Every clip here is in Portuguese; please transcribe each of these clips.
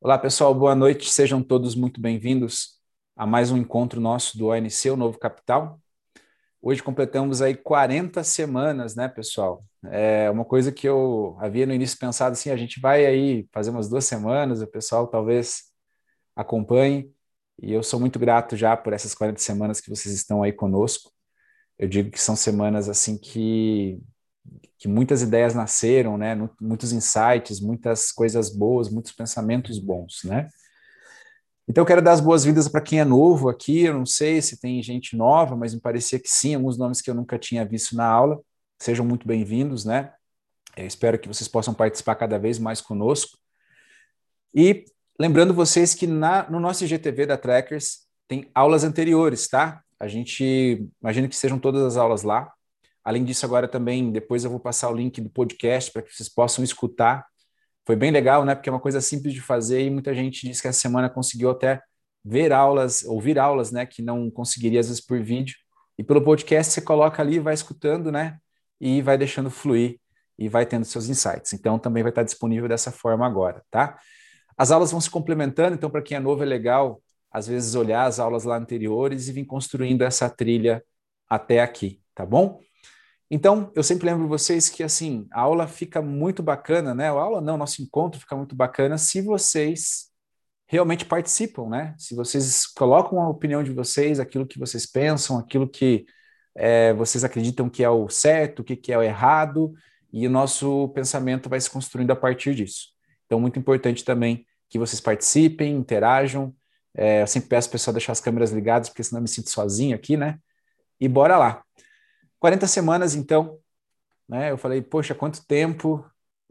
Olá, pessoal, boa noite. Sejam todos muito bem-vindos a mais um encontro nosso do ONC, o Novo Capital. Hoje completamos aí 40 semanas, né, pessoal? É uma coisa que eu havia no início pensado assim, a gente vai aí fazer umas duas semanas, o pessoal talvez acompanhe, e eu sou muito grato já por essas 40 semanas que vocês estão aí conosco. Eu digo que são semanas assim que que muitas ideias nasceram, né? Muitos insights, muitas coisas boas, muitos pensamentos bons, né? Então, eu quero dar as boas-vindas para quem é novo aqui. Eu não sei se tem gente nova, mas me parecia que sim, alguns nomes que eu nunca tinha visto na aula. Sejam muito bem-vindos, né? Eu espero que vocês possam participar cada vez mais conosco. E lembrando vocês que na, no nosso IGTV da Trackers tem aulas anteriores, tá? A gente imagina que sejam todas as aulas lá. Além disso, agora também, depois eu vou passar o link do podcast para que vocês possam escutar. Foi bem legal, né? Porque é uma coisa simples de fazer e muita gente disse que essa semana conseguiu até ver aulas, ouvir aulas, né? Que não conseguiria às vezes por vídeo. E pelo podcast você coloca ali, vai escutando, né? E vai deixando fluir e vai tendo seus insights. Então também vai estar disponível dessa forma agora, tá? As aulas vão se complementando, então para quem é novo é legal às vezes olhar as aulas lá anteriores e vir construindo essa trilha até aqui, tá bom? Então, eu sempre lembro vocês que assim, a aula fica muito bacana, né? A aula não, nosso encontro fica muito bacana se vocês realmente participam, né? Se vocês colocam a opinião de vocês, aquilo que vocês pensam, aquilo que é, vocês acreditam que é o certo, o que, que é o errado, e o nosso pensamento vai se construindo a partir disso. Então, muito importante também que vocês participem, interajam. É, eu sempre peço para o pessoal deixar as câmeras ligadas, porque senão eu me sinto sozinho aqui, né? E bora lá. 40 semanas, então, né? Eu falei, poxa, quanto tempo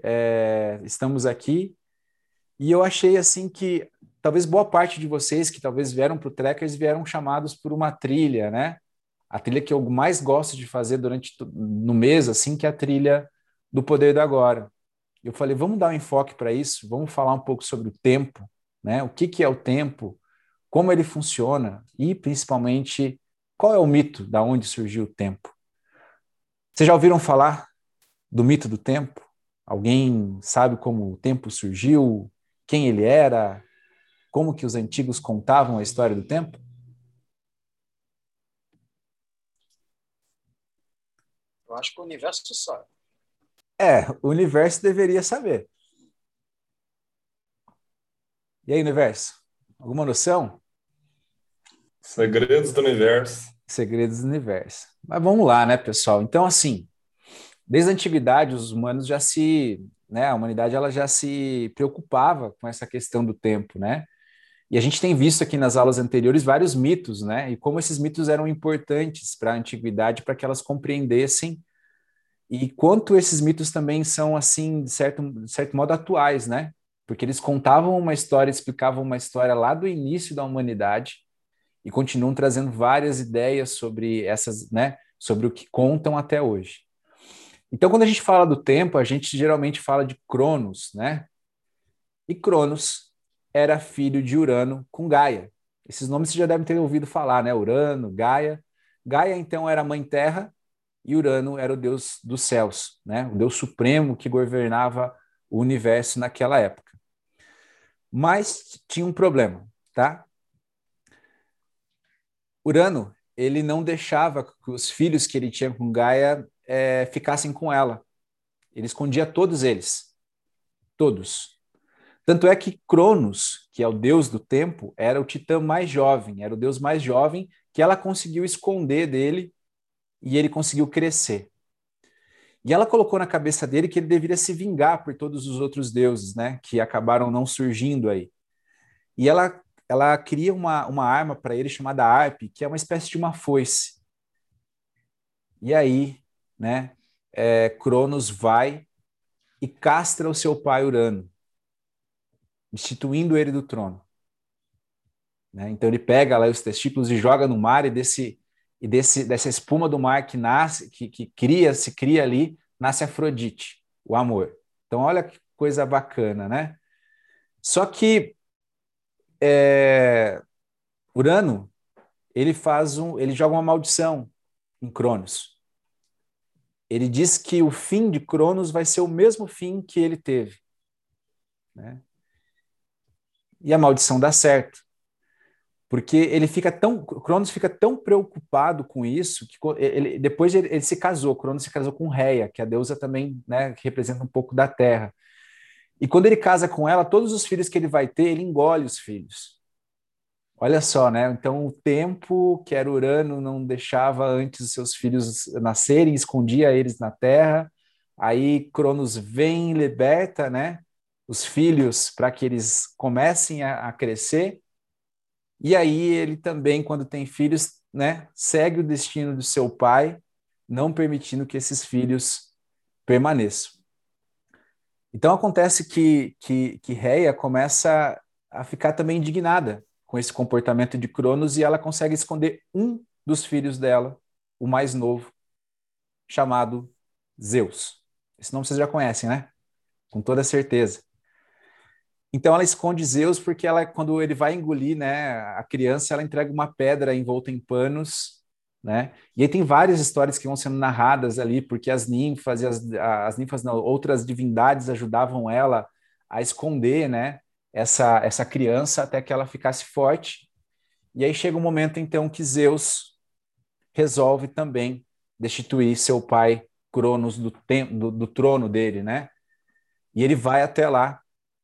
é, estamos aqui? E eu achei assim que talvez boa parte de vocês que talvez vieram para o Trekkers vieram chamados por uma trilha, né? A trilha que eu mais gosto de fazer durante no mês, assim, que é a trilha do poder do agora. Eu falei, vamos dar um enfoque para isso, vamos falar um pouco sobre o tempo, né? O que, que é o tempo, como ele funciona e principalmente qual é o mito da onde surgiu o tempo. Vocês já ouviram falar do mito do tempo? Alguém sabe como o tempo surgiu? Quem ele era? Como que os antigos contavam a história do tempo? Eu acho que o universo sabe. É, o universo deveria saber. E aí, universo? Alguma noção? Segredos do universo. Segredos do universo. Mas vamos lá, né, pessoal? Então, assim, desde a antiguidade, os humanos já se, né, a humanidade ela já se preocupava com essa questão do tempo, né? E a gente tem visto aqui nas aulas anteriores vários mitos, né? E como esses mitos eram importantes para a antiguidade, para que elas compreendessem e quanto esses mitos também são, assim, de certo, de certo modo, atuais, né? Porque eles contavam uma história, explicavam uma história lá do início da humanidade e continuam trazendo várias ideias sobre essas, né, sobre o que contam até hoje. Então, quando a gente fala do tempo, a gente geralmente fala de Cronos, né? E Cronos era filho de Urano com Gaia. Esses nomes você já deve ter ouvido falar, né? Urano, Gaia. Gaia, então, era mãe terra e Urano era o deus dos céus, né? O deus supremo que governava o universo naquela época. Mas tinha um problema, tá? Urano, ele não deixava que os filhos que ele tinha com Gaia é, ficassem com ela. Ele escondia todos eles. Todos. Tanto é que Cronos, que é o deus do tempo, era o titã mais jovem, era o deus mais jovem que ela conseguiu esconder dele e ele conseguiu crescer. E ela colocou na cabeça dele que ele deveria se vingar por todos os outros deuses, né, que acabaram não surgindo aí. E ela ela cria uma, uma arma para ele chamada ARP, que é uma espécie de uma foice. E aí, né, é, Cronos vai e castra o seu pai Urano, destituindo ele do trono. Né? Então ele pega lá os testículos e joga no mar e desse e desse dessa espuma do mar que nasce, que, que cria, se cria ali, nasce Afrodite, o amor. Então olha que coisa bacana, né? Só que é, Urano ele faz um, ele joga uma maldição em Cronos. Ele diz que o fim de Cronos vai ser o mesmo fim que ele teve. Né? E a maldição dá certo. Porque ele fica tão. Cronos fica tão preocupado com isso que ele, depois ele, ele se casou. Cronos se casou com Reia, que é a deusa também, né, que representa um pouco da terra. E quando ele casa com ela, todos os filhos que ele vai ter, ele engole os filhos. Olha só, né? Então o tempo que era Urano não deixava antes os seus filhos nascerem, escondia eles na terra. Aí Cronos vem e liberta, né? Os filhos para que eles comecem a, a crescer e aí ele também, quando tem filhos, né, segue o destino do seu pai, não permitindo que esses filhos permaneçam. Então acontece que, que, que Reia começa a ficar também indignada com esse comportamento de Cronos e ela consegue esconder um dos filhos dela, o mais novo, chamado Zeus. Esse nome vocês já conhecem, né? Com toda certeza. Então ela esconde Zeus porque ela, quando ele vai engolir, né, a criança, ela entrega uma pedra envolta em panos, né? E aí tem várias histórias que vão sendo narradas ali, porque as ninfas e as, as ninfas, não, outras divindades ajudavam ela a esconder, né, essa essa criança até que ela ficasse forte. E aí chega um momento então que Zeus resolve também destituir seu pai Cronos do, do, do trono dele, né? E ele vai até lá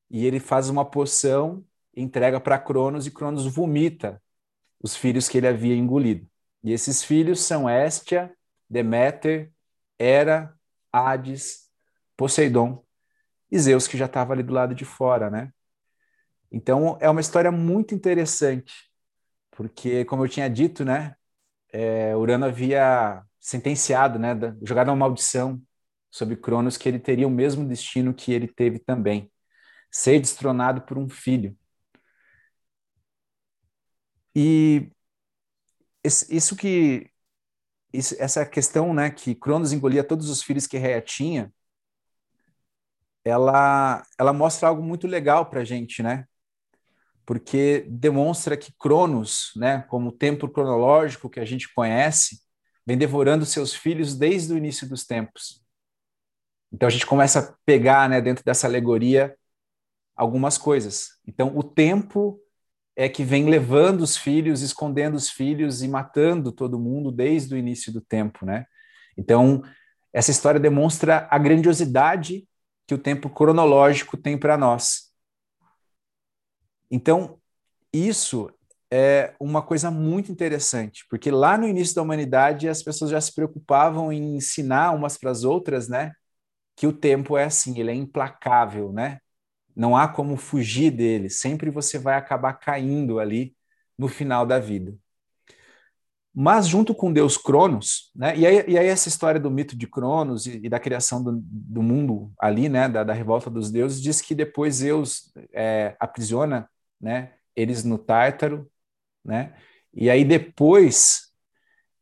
e ele faz uma poção, entrega para Cronos e Cronos vomita os filhos que ele havia engolido. E esses filhos são Hestia, Deméter, Hera, Hades, Poseidon e Zeus, que já estava ali do lado de fora, né? Então é uma história muito interessante, porque, como eu tinha dito, né, é, Urano havia sentenciado, né, jogado uma maldição sobre Cronos que ele teria o mesmo destino que ele teve também ser destronado por um filho. E isso que isso, essa questão, né, que Cronos engolia todos os filhos que Reia tinha, ela ela mostra algo muito legal para gente, né? Porque demonstra que Cronos, né, como o tempo cronológico que a gente conhece, vem devorando seus filhos desde o início dos tempos. Então a gente começa a pegar, né, dentro dessa alegoria, algumas coisas. Então, o tempo é que vem levando os filhos, escondendo os filhos e matando todo mundo desde o início do tempo, né? Então, essa história demonstra a grandiosidade que o tempo cronológico tem para nós. Então, isso é uma coisa muito interessante, porque lá no início da humanidade as pessoas já se preocupavam em ensinar umas para as outras, né? Que o tempo é assim, ele é implacável, né? Não há como fugir dele, sempre você vai acabar caindo ali no final da vida. Mas junto com Deus Cronos, né? E aí, e aí essa história do mito de Cronos e, e da criação do, do, mundo ali, né? Da, da, revolta dos deuses, diz que depois Zeus é, aprisiona, né? Eles no Tártaro, né? E aí depois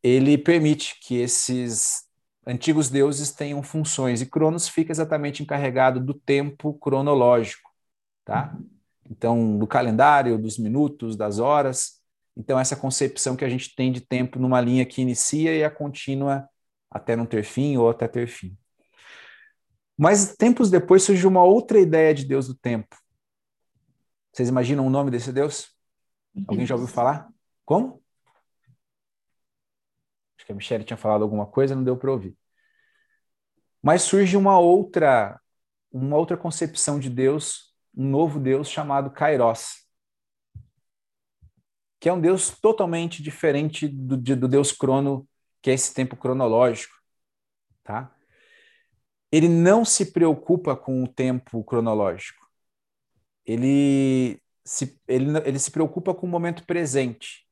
ele permite que esses antigos deuses tenham funções, e Cronos fica exatamente encarregado do tempo cronológico, tá? Então, do calendário, dos minutos, das horas. Então, essa concepção que a gente tem de tempo numa linha que inicia e a contínua até não ter fim ou até ter fim. Mas tempos depois surgiu uma outra ideia de Deus do tempo. Vocês imaginam o nome desse Deus? Alguém já ouviu falar? Como? Que a Michelle tinha falado alguma coisa, não deu para ouvir. Mas surge uma outra, uma outra concepção de Deus, um novo Deus chamado Kairos, que é um Deus totalmente diferente do, do Deus crono, que é esse tempo cronológico, tá? Ele não se preocupa com o tempo cronológico. Ele se, ele, ele se preocupa com o momento presente,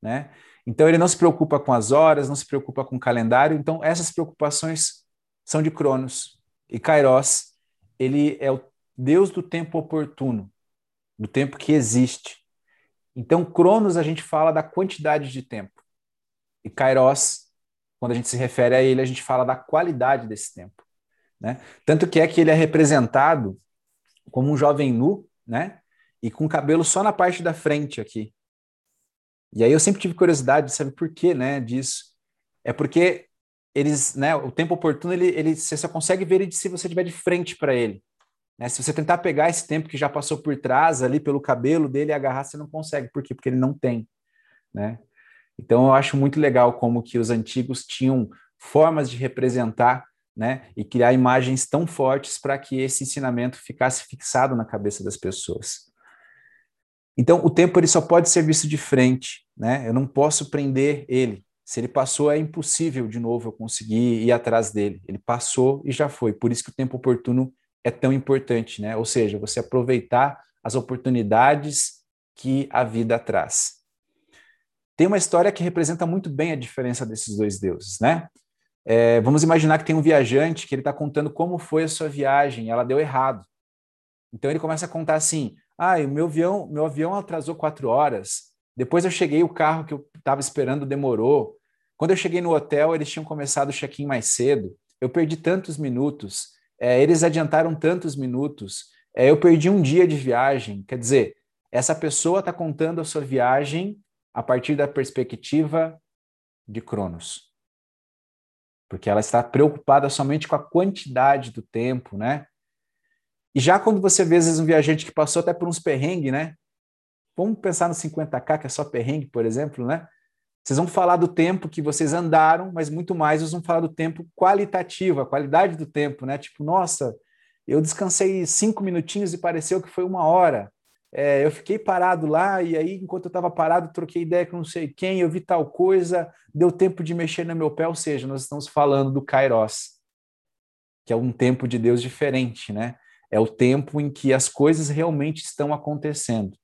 né? Então ele não se preocupa com as horas, não se preocupa com o calendário. Então essas preocupações são de Cronos. E Kairos, ele é o Deus do tempo oportuno, do tempo que existe. Então Cronos a gente fala da quantidade de tempo. E Kairos, quando a gente se refere a ele, a gente fala da qualidade desse tempo. Né? Tanto que é que ele é representado como um jovem nu, né? E com cabelo só na parte da frente aqui. E aí eu sempre tive curiosidade de saber por que, né, disso. É porque eles, né, o tempo oportuno, ele, ele você só consegue ver ele se você estiver de frente para ele. Né? Se você tentar pegar esse tempo que já passou por trás, ali pelo cabelo dele e agarrar, você não consegue. Por quê? Porque ele não tem. Né? Então, eu acho muito legal como que os antigos tinham formas de representar né, e criar imagens tão fortes para que esse ensinamento ficasse fixado na cabeça das pessoas. Então, o tempo ele só pode ser visto de frente, né? Eu não posso prender ele. Se ele passou, é impossível de novo eu conseguir ir atrás dele. Ele passou e já foi. Por isso que o tempo oportuno é tão importante, né? Ou seja, você aproveitar as oportunidades que a vida traz. Tem uma história que representa muito bem a diferença desses dois deuses, né? É, vamos imaginar que tem um viajante que ele está contando como foi a sua viagem, ela deu errado. Então ele começa a contar assim: ah, o meu avião, meu avião atrasou quatro horas. Depois eu cheguei, o carro que eu estava esperando demorou. Quando eu cheguei no hotel, eles tinham começado o check-in mais cedo. Eu perdi tantos minutos. É, eles adiantaram tantos minutos. É, eu perdi um dia de viagem. Quer dizer, essa pessoa está contando a sua viagem a partir da perspectiva de Cronos porque ela está preocupada somente com a quantidade do tempo, né? E já quando você vê, às vezes, um viajante que passou até por uns perrengues, né? Vamos pensar no 50K, que é só perrengue, por exemplo, né? Vocês vão falar do tempo que vocês andaram, mas muito mais vocês vão falar do tempo qualitativo, a qualidade do tempo, né? Tipo, nossa, eu descansei cinco minutinhos e pareceu que foi uma hora. É, eu fiquei parado lá e aí, enquanto eu estava parado, troquei ideia com não sei quem, eu vi tal coisa, deu tempo de mexer no meu pé, ou seja, nós estamos falando do Kairos, que é um tempo de Deus diferente, né? É o tempo em que as coisas realmente estão acontecendo,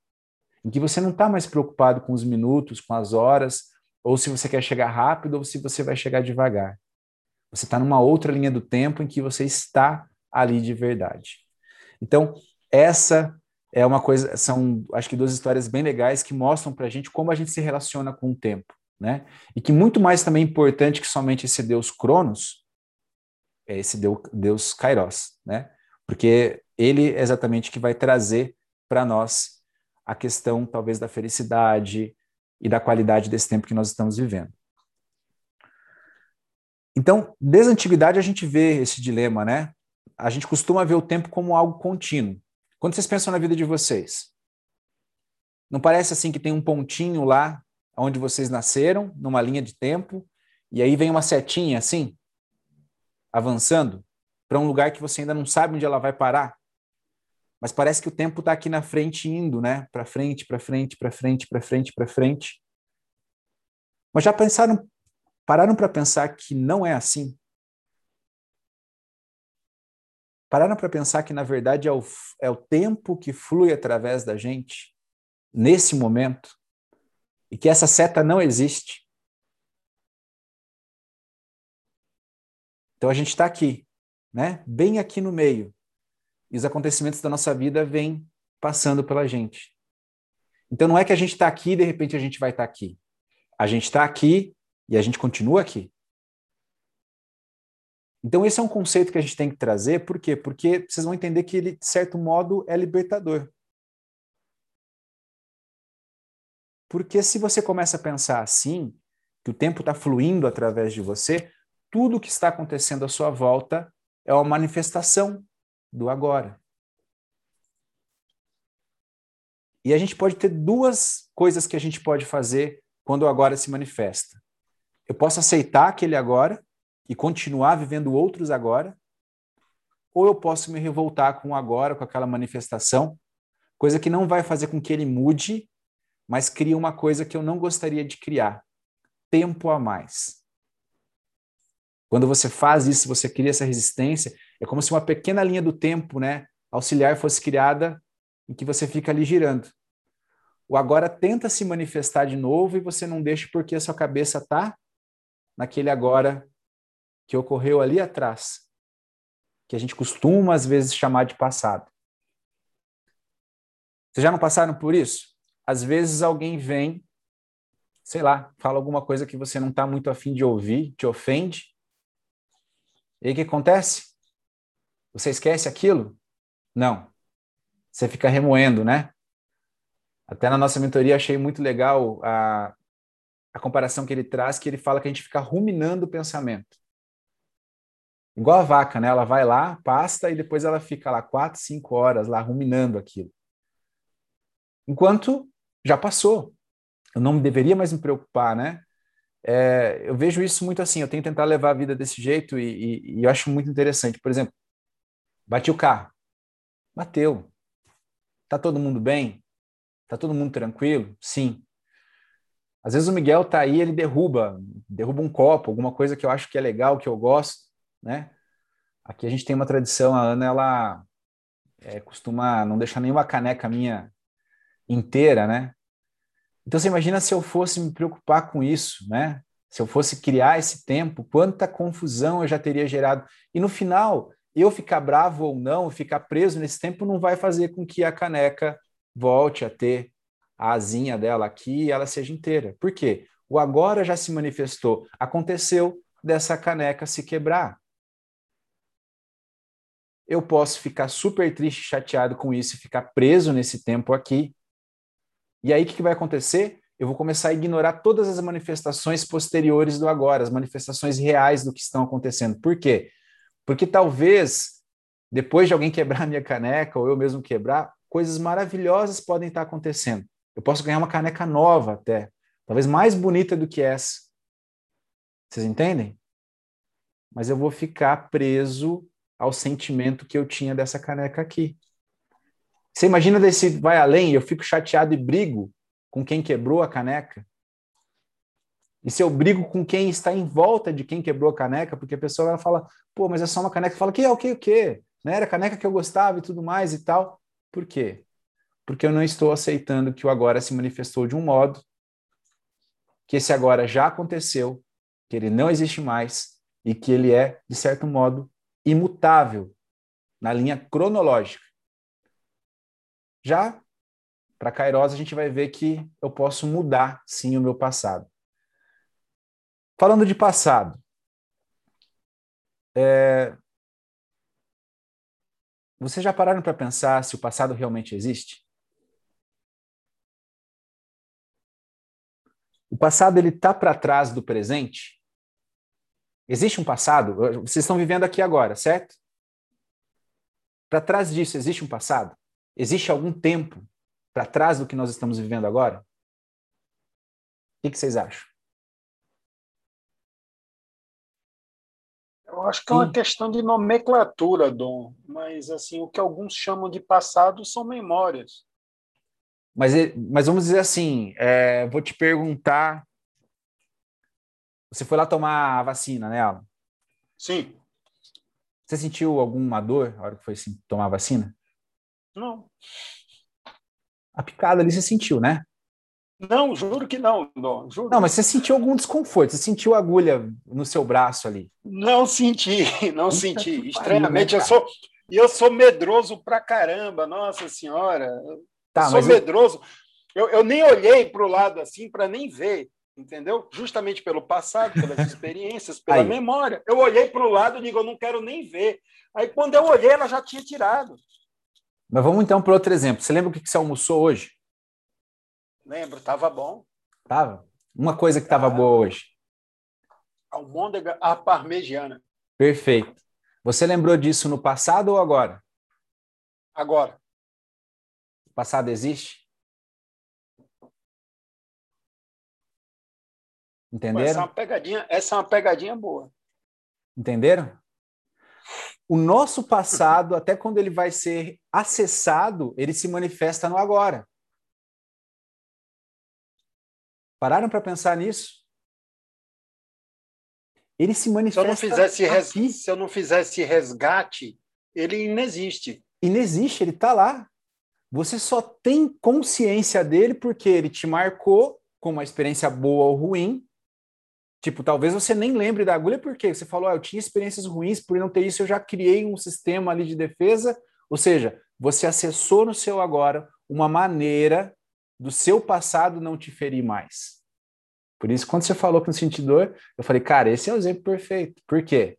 em que você não está mais preocupado com os minutos, com as horas, ou se você quer chegar rápido ou se você vai chegar devagar. Você está numa outra linha do tempo em que você está ali de verdade. Então, essa é uma coisa, são acho que duas histórias bem legais que mostram para a gente como a gente se relaciona com o tempo, né? E que muito mais também importante que somente esse Deus Cronos é esse Deus, Kairos, né? Porque ele é exatamente que vai trazer para nós a questão talvez da felicidade e da qualidade desse tempo que nós estamos vivendo. Então, desde a antiguidade a gente vê esse dilema, né? A gente costuma ver o tempo como algo contínuo. Quando vocês pensam na vida de vocês, não parece assim que tem um pontinho lá onde vocês nasceram, numa linha de tempo, e aí vem uma setinha assim, avançando para um lugar que você ainda não sabe onde ela vai parar? Mas parece que o tempo está aqui na frente indo, né? Para frente, para frente, para frente, para frente, para frente. Mas já pensaram, pararam para pensar que não é assim? Pararam para pensar que, na verdade, é o, é o tempo que flui através da gente, nesse momento, e que essa seta não existe. Então a gente está aqui, né? bem aqui no meio, e os acontecimentos da nossa vida vêm passando pela gente. Então não é que a gente está aqui e de repente a gente vai estar tá aqui. A gente está aqui e a gente continua aqui. Então, esse é um conceito que a gente tem que trazer, por quê? Porque vocês vão entender que ele, de certo modo, é libertador. Porque se você começa a pensar assim, que o tempo está fluindo através de você, tudo que está acontecendo à sua volta é uma manifestação do agora. E a gente pode ter duas coisas que a gente pode fazer quando o agora se manifesta. Eu posso aceitar aquele agora e continuar vivendo outros agora, ou eu posso me revoltar com o agora, com aquela manifestação, coisa que não vai fazer com que ele mude, mas cria uma coisa que eu não gostaria de criar: tempo a mais. Quando você faz isso, você cria essa resistência, é como se uma pequena linha do tempo, né, auxiliar fosse criada em que você fica ali girando. O agora tenta se manifestar de novo e você não deixa porque a sua cabeça está naquele agora que ocorreu ali atrás, que a gente costuma às vezes chamar de passado. Vocês já não passaram por isso? Às vezes alguém vem, sei lá, fala alguma coisa que você não está muito afim de ouvir, te ofende. E aí o que acontece? Você esquece aquilo? Não. Você fica remoendo, né? Até na nossa mentoria achei muito legal a, a comparação que ele traz, que ele fala que a gente fica ruminando o pensamento. Igual a vaca, né? Ela vai lá, pasta e depois ela fica lá quatro, cinco horas lá ruminando aquilo. Enquanto já passou. Eu não deveria mais me preocupar, né? É, eu vejo isso muito assim. Eu tenho que tentar levar a vida desse jeito e, e, e eu acho muito interessante. Por exemplo, bati o carro, bateu. Tá todo mundo bem? Tá todo mundo tranquilo? Sim. Às vezes o Miguel tá aí, ele derruba, derruba um copo, alguma coisa que eu acho que é legal, que eu gosto né? Aqui a gente tem uma tradição, a Ana, ela é, costuma não deixar nenhuma caneca minha inteira, né? Então você imagina se eu fosse me preocupar com isso, né? Se eu fosse criar esse tempo, quanta confusão eu já teria gerado. E no final, eu ficar bravo ou não, ficar preso nesse tempo, não vai fazer com que a caneca volte a ter a asinha dela aqui e ela seja inteira. Por quê? O agora já se manifestou. Aconteceu dessa caneca se quebrar eu posso ficar super triste, chateado com isso e ficar preso nesse tempo aqui. E aí o que, que vai acontecer? Eu vou começar a ignorar todas as manifestações posteriores do agora, as manifestações reais do que estão acontecendo. Por quê? Porque talvez, depois de alguém quebrar minha caneca, ou eu mesmo quebrar, coisas maravilhosas podem estar acontecendo. Eu posso ganhar uma caneca nova até, talvez mais bonita do que essa. Vocês entendem? Mas eu vou ficar preso ao sentimento que eu tinha dessa caneca aqui. Você imagina desse vai além, eu fico chateado e brigo com quem quebrou a caneca? E se eu brigo com quem está em volta de quem quebrou a caneca, porque a pessoa ela fala, pô, mas é só uma caneca. Fala, que é o que, o que? Não era a caneca que eu gostava e tudo mais e tal. Por quê? Porque eu não estou aceitando que o agora se manifestou de um modo, que esse agora já aconteceu, que ele não existe mais e que ele é, de certo modo, imutável na linha cronológica. Já para Kairos, a gente vai ver que eu posso mudar, sim, o meu passado. Falando de passado, é... vocês já pararam para pensar se o passado realmente existe? O passado ele está para trás do presente? Existe um passado? Vocês estão vivendo aqui agora, certo? Para trás disso, existe um passado? Existe algum tempo para trás do que nós estamos vivendo agora? O que, vocês acham? Eu acho que é uma Sim. questão de nomenclatura, Dom. Mas assim, o que alguns chamam de passado são memórias. Mas, mas vamos dizer assim, é, vou te perguntar você foi lá tomar a vacina, né, Alan? Sim. Você sentiu alguma dor na hora que foi tomar a vacina? Não. A picada ali você sentiu, né? Não, juro que não. Não, juro. não, mas você sentiu algum desconforto? Você sentiu agulha no seu braço ali? Não senti, não Eita senti. Estranhamente, eu sou, eu sou medroso pra caramba, nossa senhora. Tá, eu sou medroso. Eu... Eu, eu nem olhei para o lado assim para nem ver entendeu? Justamente pelo passado, pelas experiências, pela Aí. memória. Eu olhei para o lado e digo, eu não quero nem ver. Aí quando eu olhei, ela já tinha tirado. Mas vamos então para outro exemplo. Você lembra o que você almoçou hoje? Lembro, estava bom. Tava? Uma coisa que estava boa hoje. Almôndega à parmegiana. Perfeito. Você lembrou disso no passado ou agora? Agora. O passado existe? Entenderam? Essa é uma pegadinha, essa é uma pegadinha boa. Entenderam? O nosso passado, até quando ele vai ser acessado, ele se manifesta no agora. Pararam para pensar nisso? Ele se manifesta. Se eu, não fizesse aqui. se eu não fizesse resgate, ele inexiste. Inexiste, ele está lá. Você só tem consciência dele porque ele te marcou com uma experiência boa ou ruim, Tipo, talvez você nem lembre da agulha porque você falou, ah, eu tinha experiências ruins, por não ter isso eu já criei um sistema ali de defesa. Ou seja, você acessou no seu agora uma maneira do seu passado não te ferir mais. Por isso, quando você falou que não senti dor, eu falei, cara, esse é o exemplo perfeito. Por quê?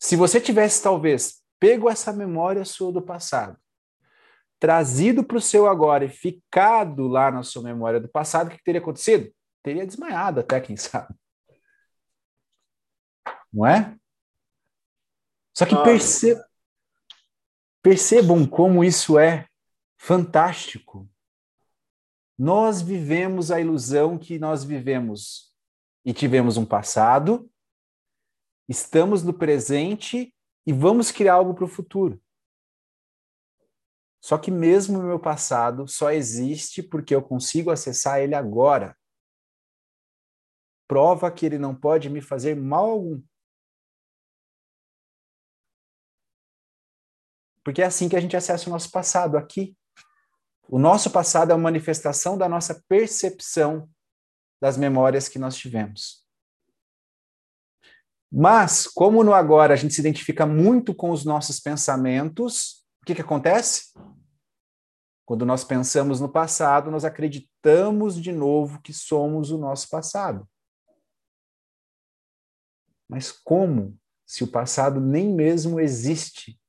Se você tivesse, talvez, pego essa memória sua do passado, trazido para o seu agora e ficado lá na sua memória do passado, o que teria acontecido? Teria desmaiado até, quem sabe não é? Só que perce... percebam como isso é fantástico. Nós vivemos a ilusão que nós vivemos e tivemos um passado, estamos no presente e vamos criar algo para o futuro. Só que mesmo o meu passado só existe porque eu consigo acessar ele agora. Prova que ele não pode me fazer mal algum. Porque é assim que a gente acessa o nosso passado, aqui. O nosso passado é uma manifestação da nossa percepção das memórias que nós tivemos. Mas, como no agora a gente se identifica muito com os nossos pensamentos, o que, que acontece? Quando nós pensamos no passado, nós acreditamos de novo que somos o nosso passado. Mas como se o passado nem mesmo existe?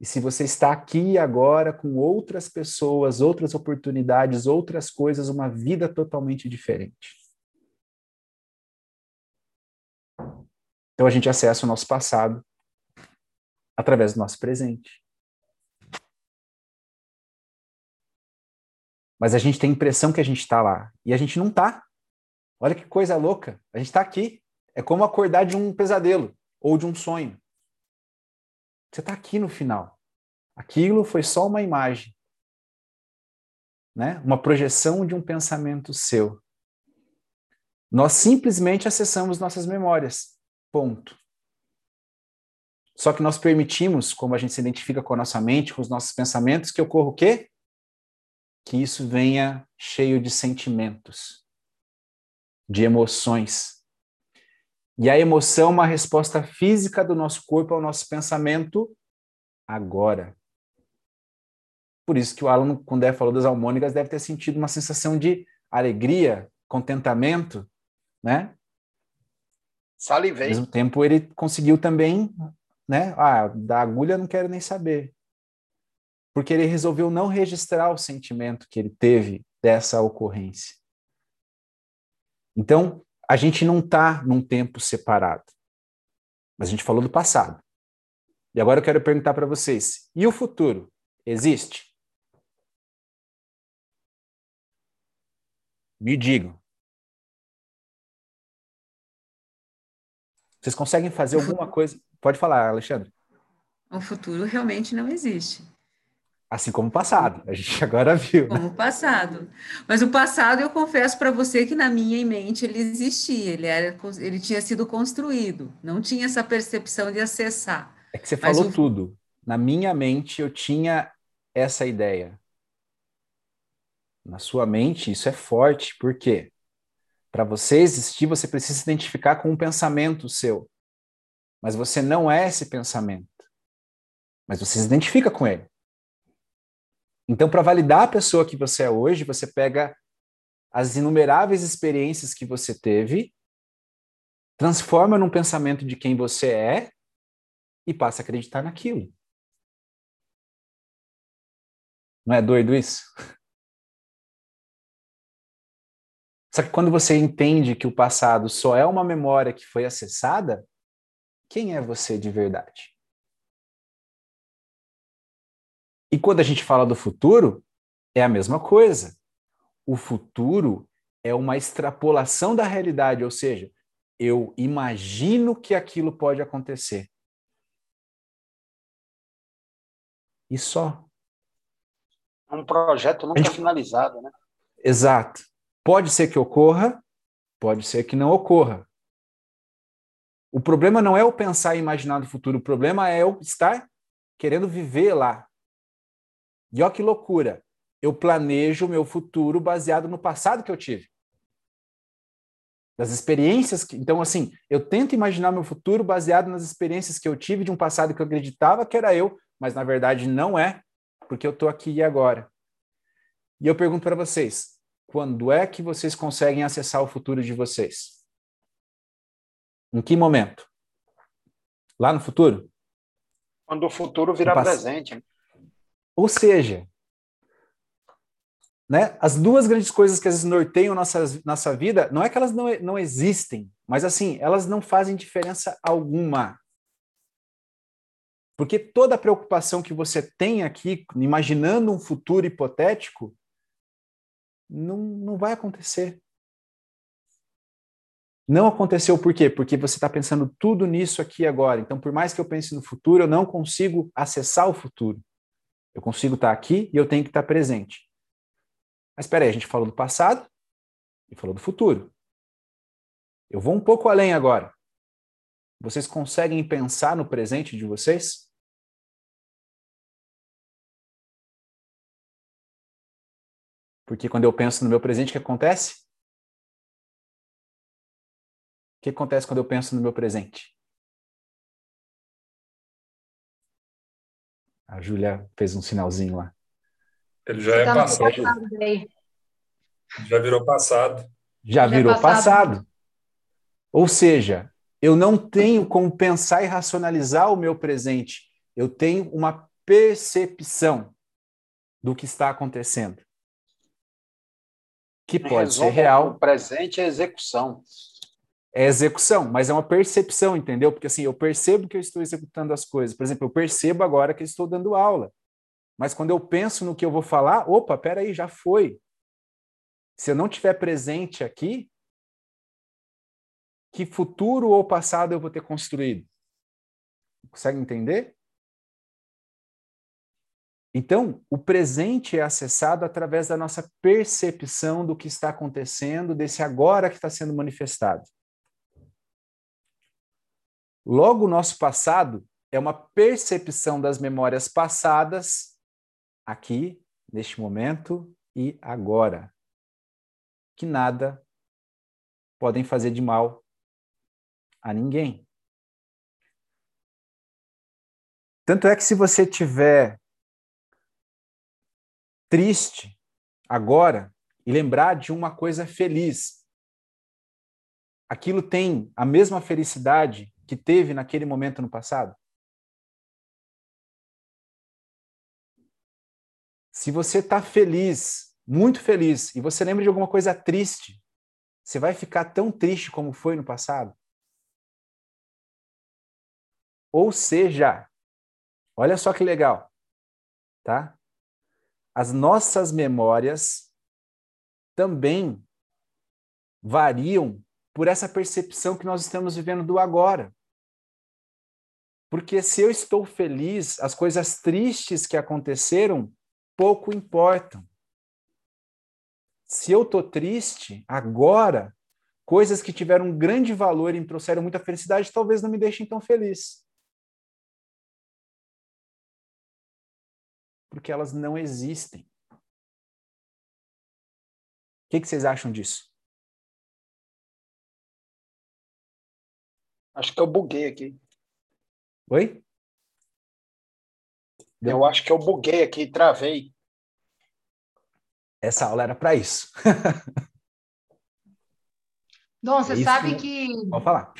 E se você está aqui agora com outras pessoas, outras oportunidades, outras coisas, uma vida totalmente diferente. Então a gente acessa o nosso passado através do nosso presente. Mas a gente tem a impressão que a gente está lá. E a gente não está. Olha que coisa louca. A gente está aqui. É como acordar de um pesadelo ou de um sonho. Você está aqui no final. Aquilo foi só uma imagem. Né? Uma projeção de um pensamento seu. Nós simplesmente acessamos nossas memórias. Ponto. Só que nós permitimos, como a gente se identifica com a nossa mente, com os nossos pensamentos, que ocorra o quê? Que isso venha cheio de sentimentos, de emoções. E a emoção é uma resposta física do nosso corpo ao nosso pensamento agora. Por isso que o Alan, quando é, falou das harmônicas, deve ter sentido uma sensação de alegria, contentamento, né? Salivei. Ao mesmo tempo, ele conseguiu também né? Ah, da agulha não quero nem saber. Porque ele resolveu não registrar o sentimento que ele teve dessa ocorrência. Então, a gente não está num tempo separado. Mas a gente falou do passado. E agora eu quero perguntar para vocês: e o futuro? Existe? Me digam. Vocês conseguem fazer alguma coisa? Pode falar, Alexandre. O futuro realmente não existe. Assim como o passado, a gente agora viu. Como o passado. Mas o passado, eu confesso para você que na minha mente ele existia, ele, era, ele tinha sido construído, não tinha essa percepção de acessar. É que você Mas falou o... tudo. Na minha mente eu tinha essa ideia. Na sua mente isso é forte, por quê? Para você existir, você precisa se identificar com um pensamento seu. Mas você não é esse pensamento. Mas você se identifica com ele. Então, para validar a pessoa que você é hoje, você pega as inumeráveis experiências que você teve, transforma num pensamento de quem você é e passa a acreditar naquilo. Não é doido isso? Só que quando você entende que o passado só é uma memória que foi acessada, quem é você de verdade? E quando a gente fala do futuro, é a mesma coisa. O futuro é uma extrapolação da realidade, ou seja, eu imagino que aquilo pode acontecer. E só. É um projeto nunca gente... finalizado, né? Exato. Pode ser que ocorra, pode ser que não ocorra. O problema não é o pensar e imaginar no futuro, o problema é eu estar querendo viver lá. E olha que loucura. Eu planejo o meu futuro baseado no passado que eu tive. Das experiências que. Então, assim, eu tento imaginar meu futuro baseado nas experiências que eu tive de um passado que eu acreditava que era eu, mas na verdade não é, porque eu estou aqui e agora. E eu pergunto para vocês: quando é que vocês conseguem acessar o futuro de vocês? Em que momento? Lá no futuro? Quando o futuro virar pass... presente. Ou seja, né, as duas grandes coisas que às vezes norteiam nossa, nossa vida, não é que elas não, não existem, mas assim, elas não fazem diferença alguma. Porque toda a preocupação que você tem aqui, imaginando um futuro hipotético, não, não vai acontecer. Não aconteceu por quê? Porque você está pensando tudo nisso aqui agora. Então, por mais que eu pense no futuro, eu não consigo acessar o futuro. Eu consigo estar aqui e eu tenho que estar presente. Mas espera aí, a gente falou do passado e falou do futuro. Eu vou um pouco além agora. Vocês conseguem pensar no presente de vocês? Porque quando eu penso no meu presente, o que acontece? O que acontece quando eu penso no meu presente? A Júlia fez um sinalzinho lá. Ele já é tá passado. Já virou passado. Já, já virou passado. passado. Ou seja, eu não tenho como pensar e racionalizar o meu presente. Eu tenho uma percepção do que está acontecendo. Que pode ser real. O presente é execução é execução, mas é uma percepção, entendeu? Porque assim, eu percebo que eu estou executando as coisas. Por exemplo, eu percebo agora que estou dando aula. Mas quando eu penso no que eu vou falar, opa, peraí, já foi. Se eu não tiver presente aqui, que futuro ou passado eu vou ter construído? Consegue entender? Então, o presente é acessado através da nossa percepção do que está acontecendo, desse agora que está sendo manifestado. Logo, o nosso passado é uma percepção das memórias passadas, aqui, neste momento e agora, que nada podem fazer de mal a ninguém. Tanto é que se você tiver triste agora e lembrar de uma coisa feliz, aquilo tem a mesma felicidade que teve naquele momento no passado? Se você está feliz, muito feliz, e você lembra de alguma coisa triste, você vai ficar tão triste como foi no passado? Ou seja, olha só que legal, tá? As nossas memórias também variam por essa percepção que nós estamos vivendo do agora. Porque se eu estou feliz, as coisas tristes que aconteceram pouco importam. Se eu estou triste, agora, coisas que tiveram um grande valor e me trouxeram muita felicidade talvez não me deixem tão feliz. Porque elas não existem. O que, que vocês acham disso? Acho que eu buguei aqui. Oi? Eu acho que eu buguei aqui, travei. Essa aula era para isso. Dom, você é sabe que. Pode falar.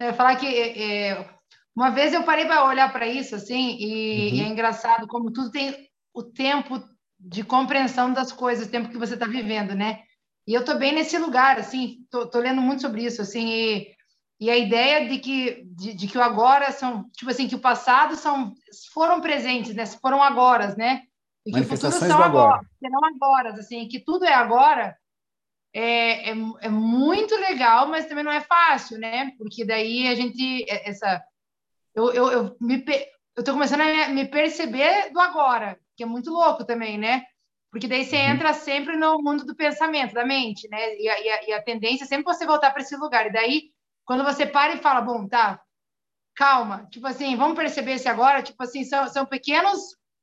Eu ia falar que é, uma vez eu parei para olhar para isso, assim, e, uhum. e, é engraçado como tudo tem o tempo de compreensão das coisas, o tempo que você está vivendo, né? E eu estou bem nesse lugar, assim, estou lendo muito sobre isso, assim, e e a ideia de que, de, de, que o agora são, tipo assim, que o passado são, foram presentes, né? Foram agora, né? E que o futuro são agora. agora, serão agora, assim, que tudo é agora, é, é, é, muito legal, mas também não é fácil, né? Porque daí a gente, é, essa, eu, eu, eu, me, eu tô começando a me perceber do agora, que é muito louco também, né? Porque daí você uhum. entra sempre no mundo do pensamento, da mente, né? E a, e a, e a tendência é sempre você voltar para esse lugar. E daí quando você para e fala, bom, tá, calma, tipo assim, vamos perceber esse agora, tipo assim, são, são pequenos